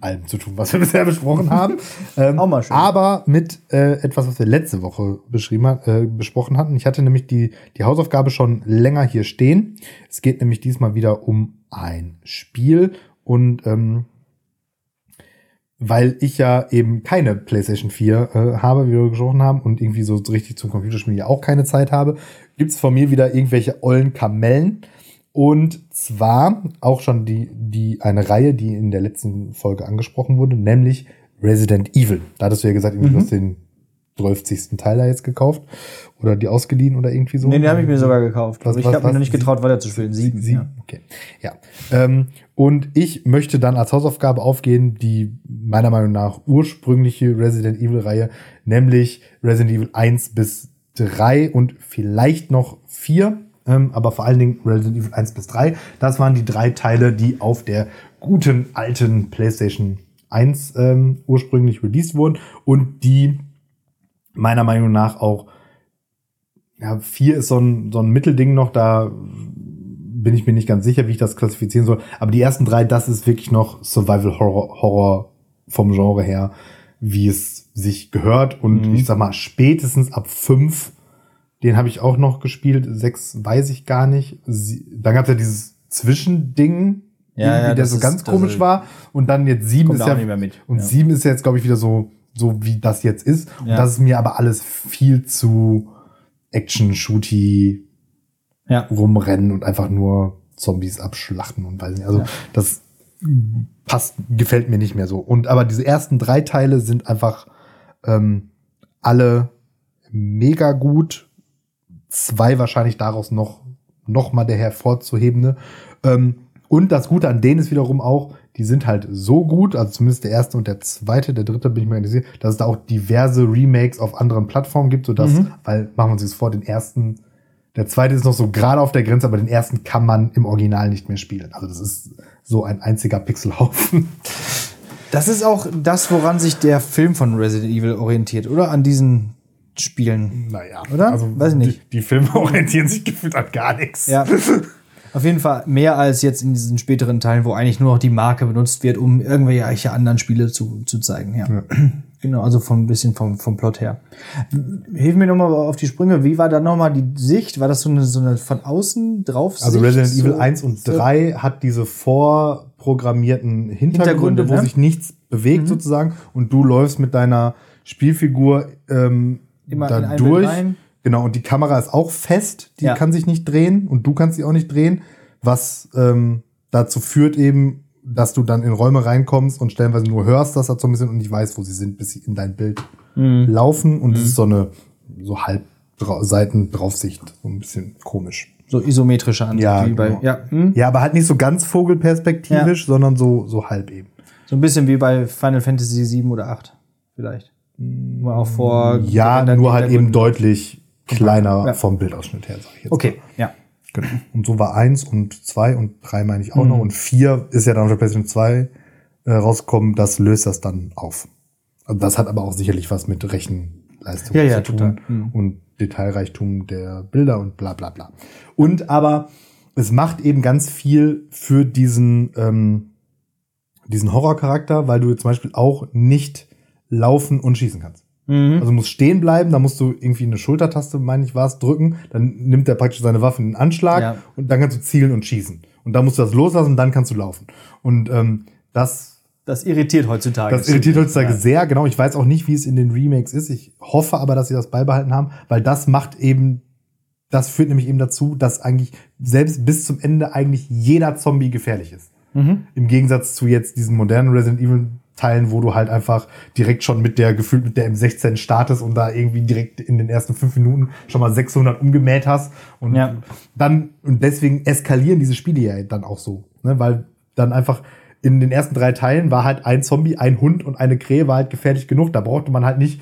allem zu tun, was wir (laughs) bisher besprochen haben. Ähm, (laughs) Auch mal schön. Aber mit äh, etwas, was wir letzte Woche beschrieben, hat- äh, besprochen hatten. Ich hatte nämlich die, die Hausaufgabe schon länger hier stehen. Es geht nämlich diesmal wieder um ein Spiel und ähm, weil ich ja eben keine PlayStation 4 äh, habe, wie wir gesprochen haben, und irgendwie so richtig zum Computerspielen ja auch keine Zeit habe, gibt's von mir wieder irgendwelche ollen Kamellen. Und zwar auch schon die, die, eine Reihe, die in der letzten Folge angesprochen wurde, nämlich Resident Evil. Da hattest du ja gesagt, irgendwie, du hast den 12. Teil da jetzt gekauft. Oder die ausgeliehen oder irgendwie so. nee, den habe ich mir sogar gekauft. Was- ich habe mich was? noch nicht getraut, weiterzuspielen. Sieben. Sieben, Ja. okay. Ja. Ähm, und ich möchte dann als Hausaufgabe aufgehen, die meiner Meinung nach ursprüngliche Resident Evil Reihe, nämlich Resident Evil 1 bis 3 und vielleicht noch 4, ähm, aber vor allen Dingen Resident Evil 1 bis 3. Das waren die drei Teile, die auf der guten alten PlayStation 1 ähm, ursprünglich released wurden und die meiner Meinung nach auch ja, vier ist so ein, so ein Mittelding noch, da bin ich mir nicht ganz sicher, wie ich das klassifizieren soll. Aber die ersten drei, das ist wirklich noch Survival Horror, Horror vom Genre her, wie es sich gehört. Und Mhm. ich sag mal, spätestens ab fünf, den habe ich auch noch gespielt. Sechs weiß ich gar nicht. Sie, dann gab es ja dieses Zwischending, Ja, ja, der das so ganz komisch war. Und dann jetzt sieben ist ja und Ja. sieben ist ja jetzt, glaube ich, wieder so, so wie das jetzt ist. Und Ja. das ist mir aber alles viel zu Action-Shooty Ja. rumrennen und einfach nur Zombies abschlachten und weiß nicht. Also das passt, gefällt mir nicht mehr so. Und aber diese ersten drei Teile sind einfach ähm, alle mega gut. Zwei wahrscheinlich daraus noch, noch mal der hervorzuhebende. Ähm, und das Gute an denen ist wiederum auch, die sind halt so gut, also zumindest der erste und der zweite, der dritte bin ich mir nicht sicher, dass es da auch diverse Remakes auf anderen Plattformen gibt, sodass, Mhm. weil, machen wir uns das vor, den ersten, der zweite ist noch so gerade auf der Grenze, aber den ersten kann man im Original nicht mehr spielen. Also das ist so ein einziger Pixelhaufen. Das ist auch das, woran sich der Film von Resident Evil orientiert, oder? An diesen Spielen. Naja, Oder? Also Weiß ich nicht. Die, die Filme (laughs) orientieren sich gefühlt an gar nichts. Ja. (laughs) Auf jeden Fall mehr als jetzt in diesen späteren Teilen, wo eigentlich nur noch die Marke benutzt wird, um irgendwelche anderen Spiele zu, zu zeigen. Ja. (clears throat) Genau, also vom ein bisschen vom, vom Plot her. Hilf mir nochmal auf die Sprünge. Wie war da nochmal die Sicht? War das so eine, so eine von außen drauf? Also Resident so, Evil 1 und 3 hat diese vorprogrammierten Hintergründe, Hintergründe, wo ne? sich nichts bewegt sozusagen und du läufst mit deiner Spielfigur ähm, Immer da rein. Genau, und die Kamera ist auch fest, die Ja. kann sich nicht drehen und du kannst sie auch nicht drehen, was ähm, dazu führt eben, dass du dann in Räume reinkommst und stellenweise nur hörst, dass da so ein bisschen und nicht weißt, wo sie sind, bis sie in dein Bild Mhm. laufen und es ist so eine so halb Dra- Seitendraufsicht, so ein bisschen komisch. So isometrische Ansicht. Ja, wie bei, genau. ja hm? Ja, aber halt nicht so ganz vogelperspektivisch, sondern so, so halb eben. So ein bisschen wie bei Final Fantasy 7 oder 8. Vielleicht. Auch vor. Ja, nur halt eben deutlich kleiner Ja. vom Bildausschnitt her, sag ich jetzt. Okay, ja. Genau. Und so war eins und zwei und drei meine ich auch Mhm. noch. Und vier ist ja dann auf der PlayStation 2 äh, rausgekommen. Das löst das dann auf. Also das hat aber auch sicherlich was mit Rechenleistung Ja, ja, zu tun total. Mhm. und Detailreichtum der Bilder und bla bla bla. Und aber es macht eben ganz viel für diesen, ähm, diesen Horrorcharakter, weil du zum Beispiel auch nicht laufen und schießen kannst. Mhm. Also musst stehen bleiben, da musst du irgendwie eine Schultertaste, meine ich war es, drücken, dann nimmt er praktisch seine Waffe in den Anschlag Ja. und dann kannst du zielen und schießen. Und dann musst du das loslassen und dann kannst du laufen. Und ähm, das, Das irritiert heutzutage. das irritiert heutzutage Ja. sehr, genau. Ich weiß auch nicht, wie es in den Remakes ist. Ich hoffe aber, dass sie das beibehalten haben, weil das macht eben, das führt nämlich eben dazu, dass eigentlich selbst bis zum Ende eigentlich jeder Zombie gefährlich ist. Mhm. Im Gegensatz zu jetzt diesen modernen Resident Evil Teilen, wo du halt einfach direkt schon mit der gefühlt mit der M16 startest und da irgendwie direkt in den ersten fünf Minuten schon mal 600 umgemäht hast und Ja. dann und deswegen eskalieren diese Spiele ja dann auch so, ne? weil dann einfach in den ersten drei Teilen war halt ein Zombie, ein Hund und eine Krähe war halt gefährlich genug. Da brauchte man halt nicht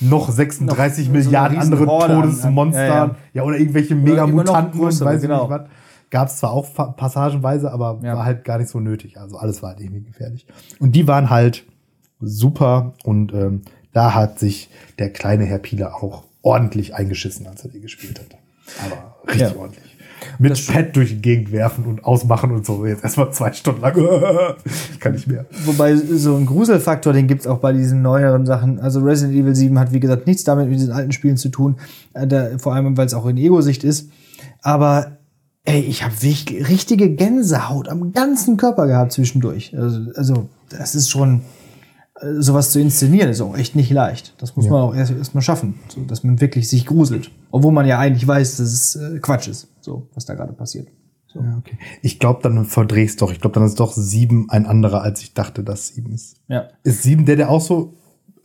noch 36 Noch so Milliarden riesen andere Todesmonster, ja, ja, ja. oder irgendwelche Mega-Mutanten und weiß ich genau. nicht was. Gab es zwar auch passagenweise, aber Ja. war halt gar nicht so nötig. Also alles war halt irgendwie gefährlich. Und die waren halt super und ähm, da hat sich der kleine Herr Pieler auch ordentlich eingeschissen, als er die gespielt hat. Aber richtig Ja. ordentlich. Mit Pad durch die Gegend werfen und ausmachen und so. Jetzt erstmal zwei Stunden lang. (laughs) kann nicht mehr. Wobei so ein Gruselfaktor, den gibt's auch bei diesen neueren Sachen. Also Resident Evil 7 hat, wie gesagt, nichts damit mit diesen alten Spielen zu tun. Äh, Da, vor allem, weil es auch in Ego-Sicht ist. Aber ey, ich habe richtige Gänsehaut am ganzen Körper gehabt zwischendurch. Also, also das ist schon äh, sowas zu inszenieren, ist auch echt nicht leicht. Das muss Ja. man auch erst, erst mal schaffen, so, dass man wirklich sich gruselt. Obwohl man ja eigentlich weiß, dass es äh, Quatsch ist, so was da gerade passiert. Ja, okay. Ich glaube, dann verdrehst doch. Ich glaube, dann ist doch sieben ein anderer, als ich dachte, dass sieben ist. Ja. Ist sieben der, der auch so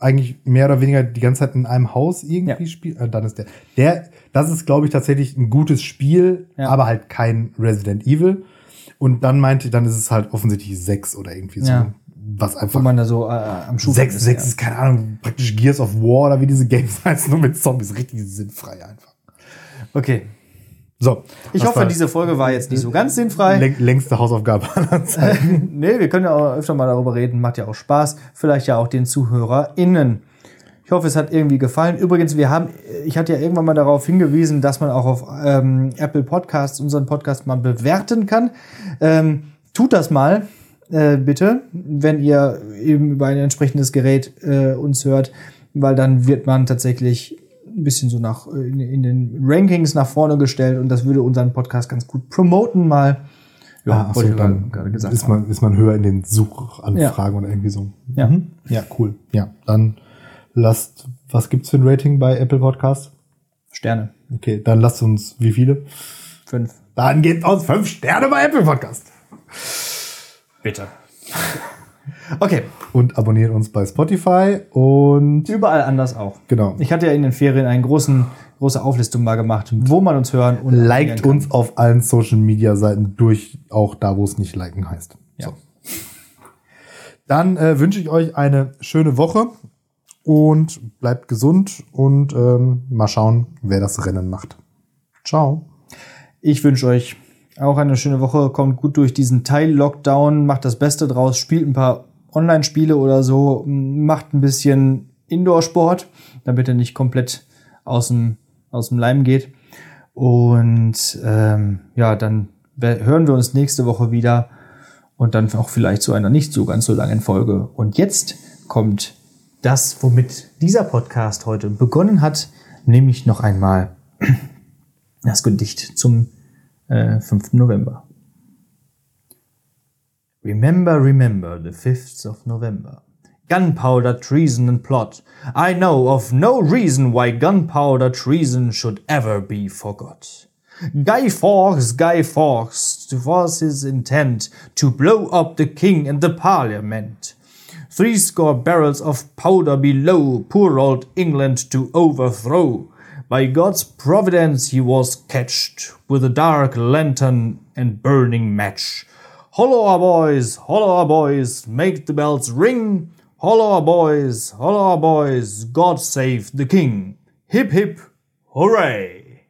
eigentlich mehr oder weniger die ganze Zeit in einem Haus irgendwie Ja. spielt? Äh, dann ist der. Der, das ist, glaube ich, tatsächlich ein gutes Spiel, Ja. aber halt kein Resident Evil. Und dann meinte, dann ist es halt offensichtlich sechs oder irgendwie so. Ja. Was Wo einfach. man da so äh, am Schuh Sechs, sechs ist, keine Ahnung, praktisch Gears of War oder wie diese Games (laughs) heißen, nur mit Zombies. Richtig sinnfrei einfach. Okay. So. Ich hoffe, diese Folge war jetzt nicht so ganz sinnfrei. läng längste Hausaufgabe (laughs) aller Zeiten. (laughs) Nee, wir können ja auch öfter mal darüber reden, macht ja auch Spaß. Vielleicht ja auch den ZuhörerInnen. Ich hoffe, es hat irgendwie gefallen. Übrigens, wir haben, ich hatte ja irgendwann mal darauf hingewiesen, dass man auch auf ähm, Apple Podcasts unseren Podcast mal bewerten kann. Ähm, tut das mal, äh, bitte, wenn ihr eben über ein entsprechendes Gerät äh, uns hört, weil dann wird man tatsächlich ein bisschen so nach äh, in, in den Rankings nach vorne gestellt und das würde unseren Podcast ganz gut promoten mal. Ja, ach so, dann gerade gesagt ist man, ist man höher in den Suchanfragen oder irgendwie so. Ja. Mhm. Ja, cool. Ja, dann lasst, was gibt's für ein Rating bei Apple Podcast? Sterne. Okay, dann lasst uns, wie viele? Fünf. Dann gebt uns fünf Sterne bei Apple Podcast. Bitte. Okay, Und abonniert uns bei Spotify und überall anders auch. genau. Ich hatte ja in den Ferien einen großen, große Auflistung mal gemacht, wo man uns hören und Liked uns auf allen Social Media Seiten durch, auch da, wo es nicht liken heißt. Ja. So. Dann äh, wünsche ich euch eine schöne Woche und bleibt gesund und ähm, mal schauen, wer das Rennen macht. Ciao. Ich wünsche euch auch eine schöne Woche. Kommt gut durch diesen Teil-Lockdown, macht das Beste draus, spielt ein paar Online-Spiele oder so, macht ein bisschen Indoor-Sport, damit er nicht komplett aus dem, aus dem Leim geht. Und ähm, ja, dann hören wir uns nächste Woche wieder und dann auch vielleicht zu einer nicht so ganz so langen Folge. Und jetzt kommt das, womit dieser Podcast heute begonnen hat, nämlich noch einmal das Gedicht zum Uh, äh, 5. November. Remember, remember the 5th of November. Gunpowder, treason, and plot. I know of no reason why gunpowder treason should ever be forgot. Guy Fawkes, Guy Fawkes, was his intent to blow up the king and the parliament. Threescore barrels of powder below, poor old England to overthrow. By God's providence he was catched with a dark lantern and burning match. Holla, boys, holla, boys, make the bells ring. Holla, boys, holla, boys, God save the king. Hip, hip, hooray!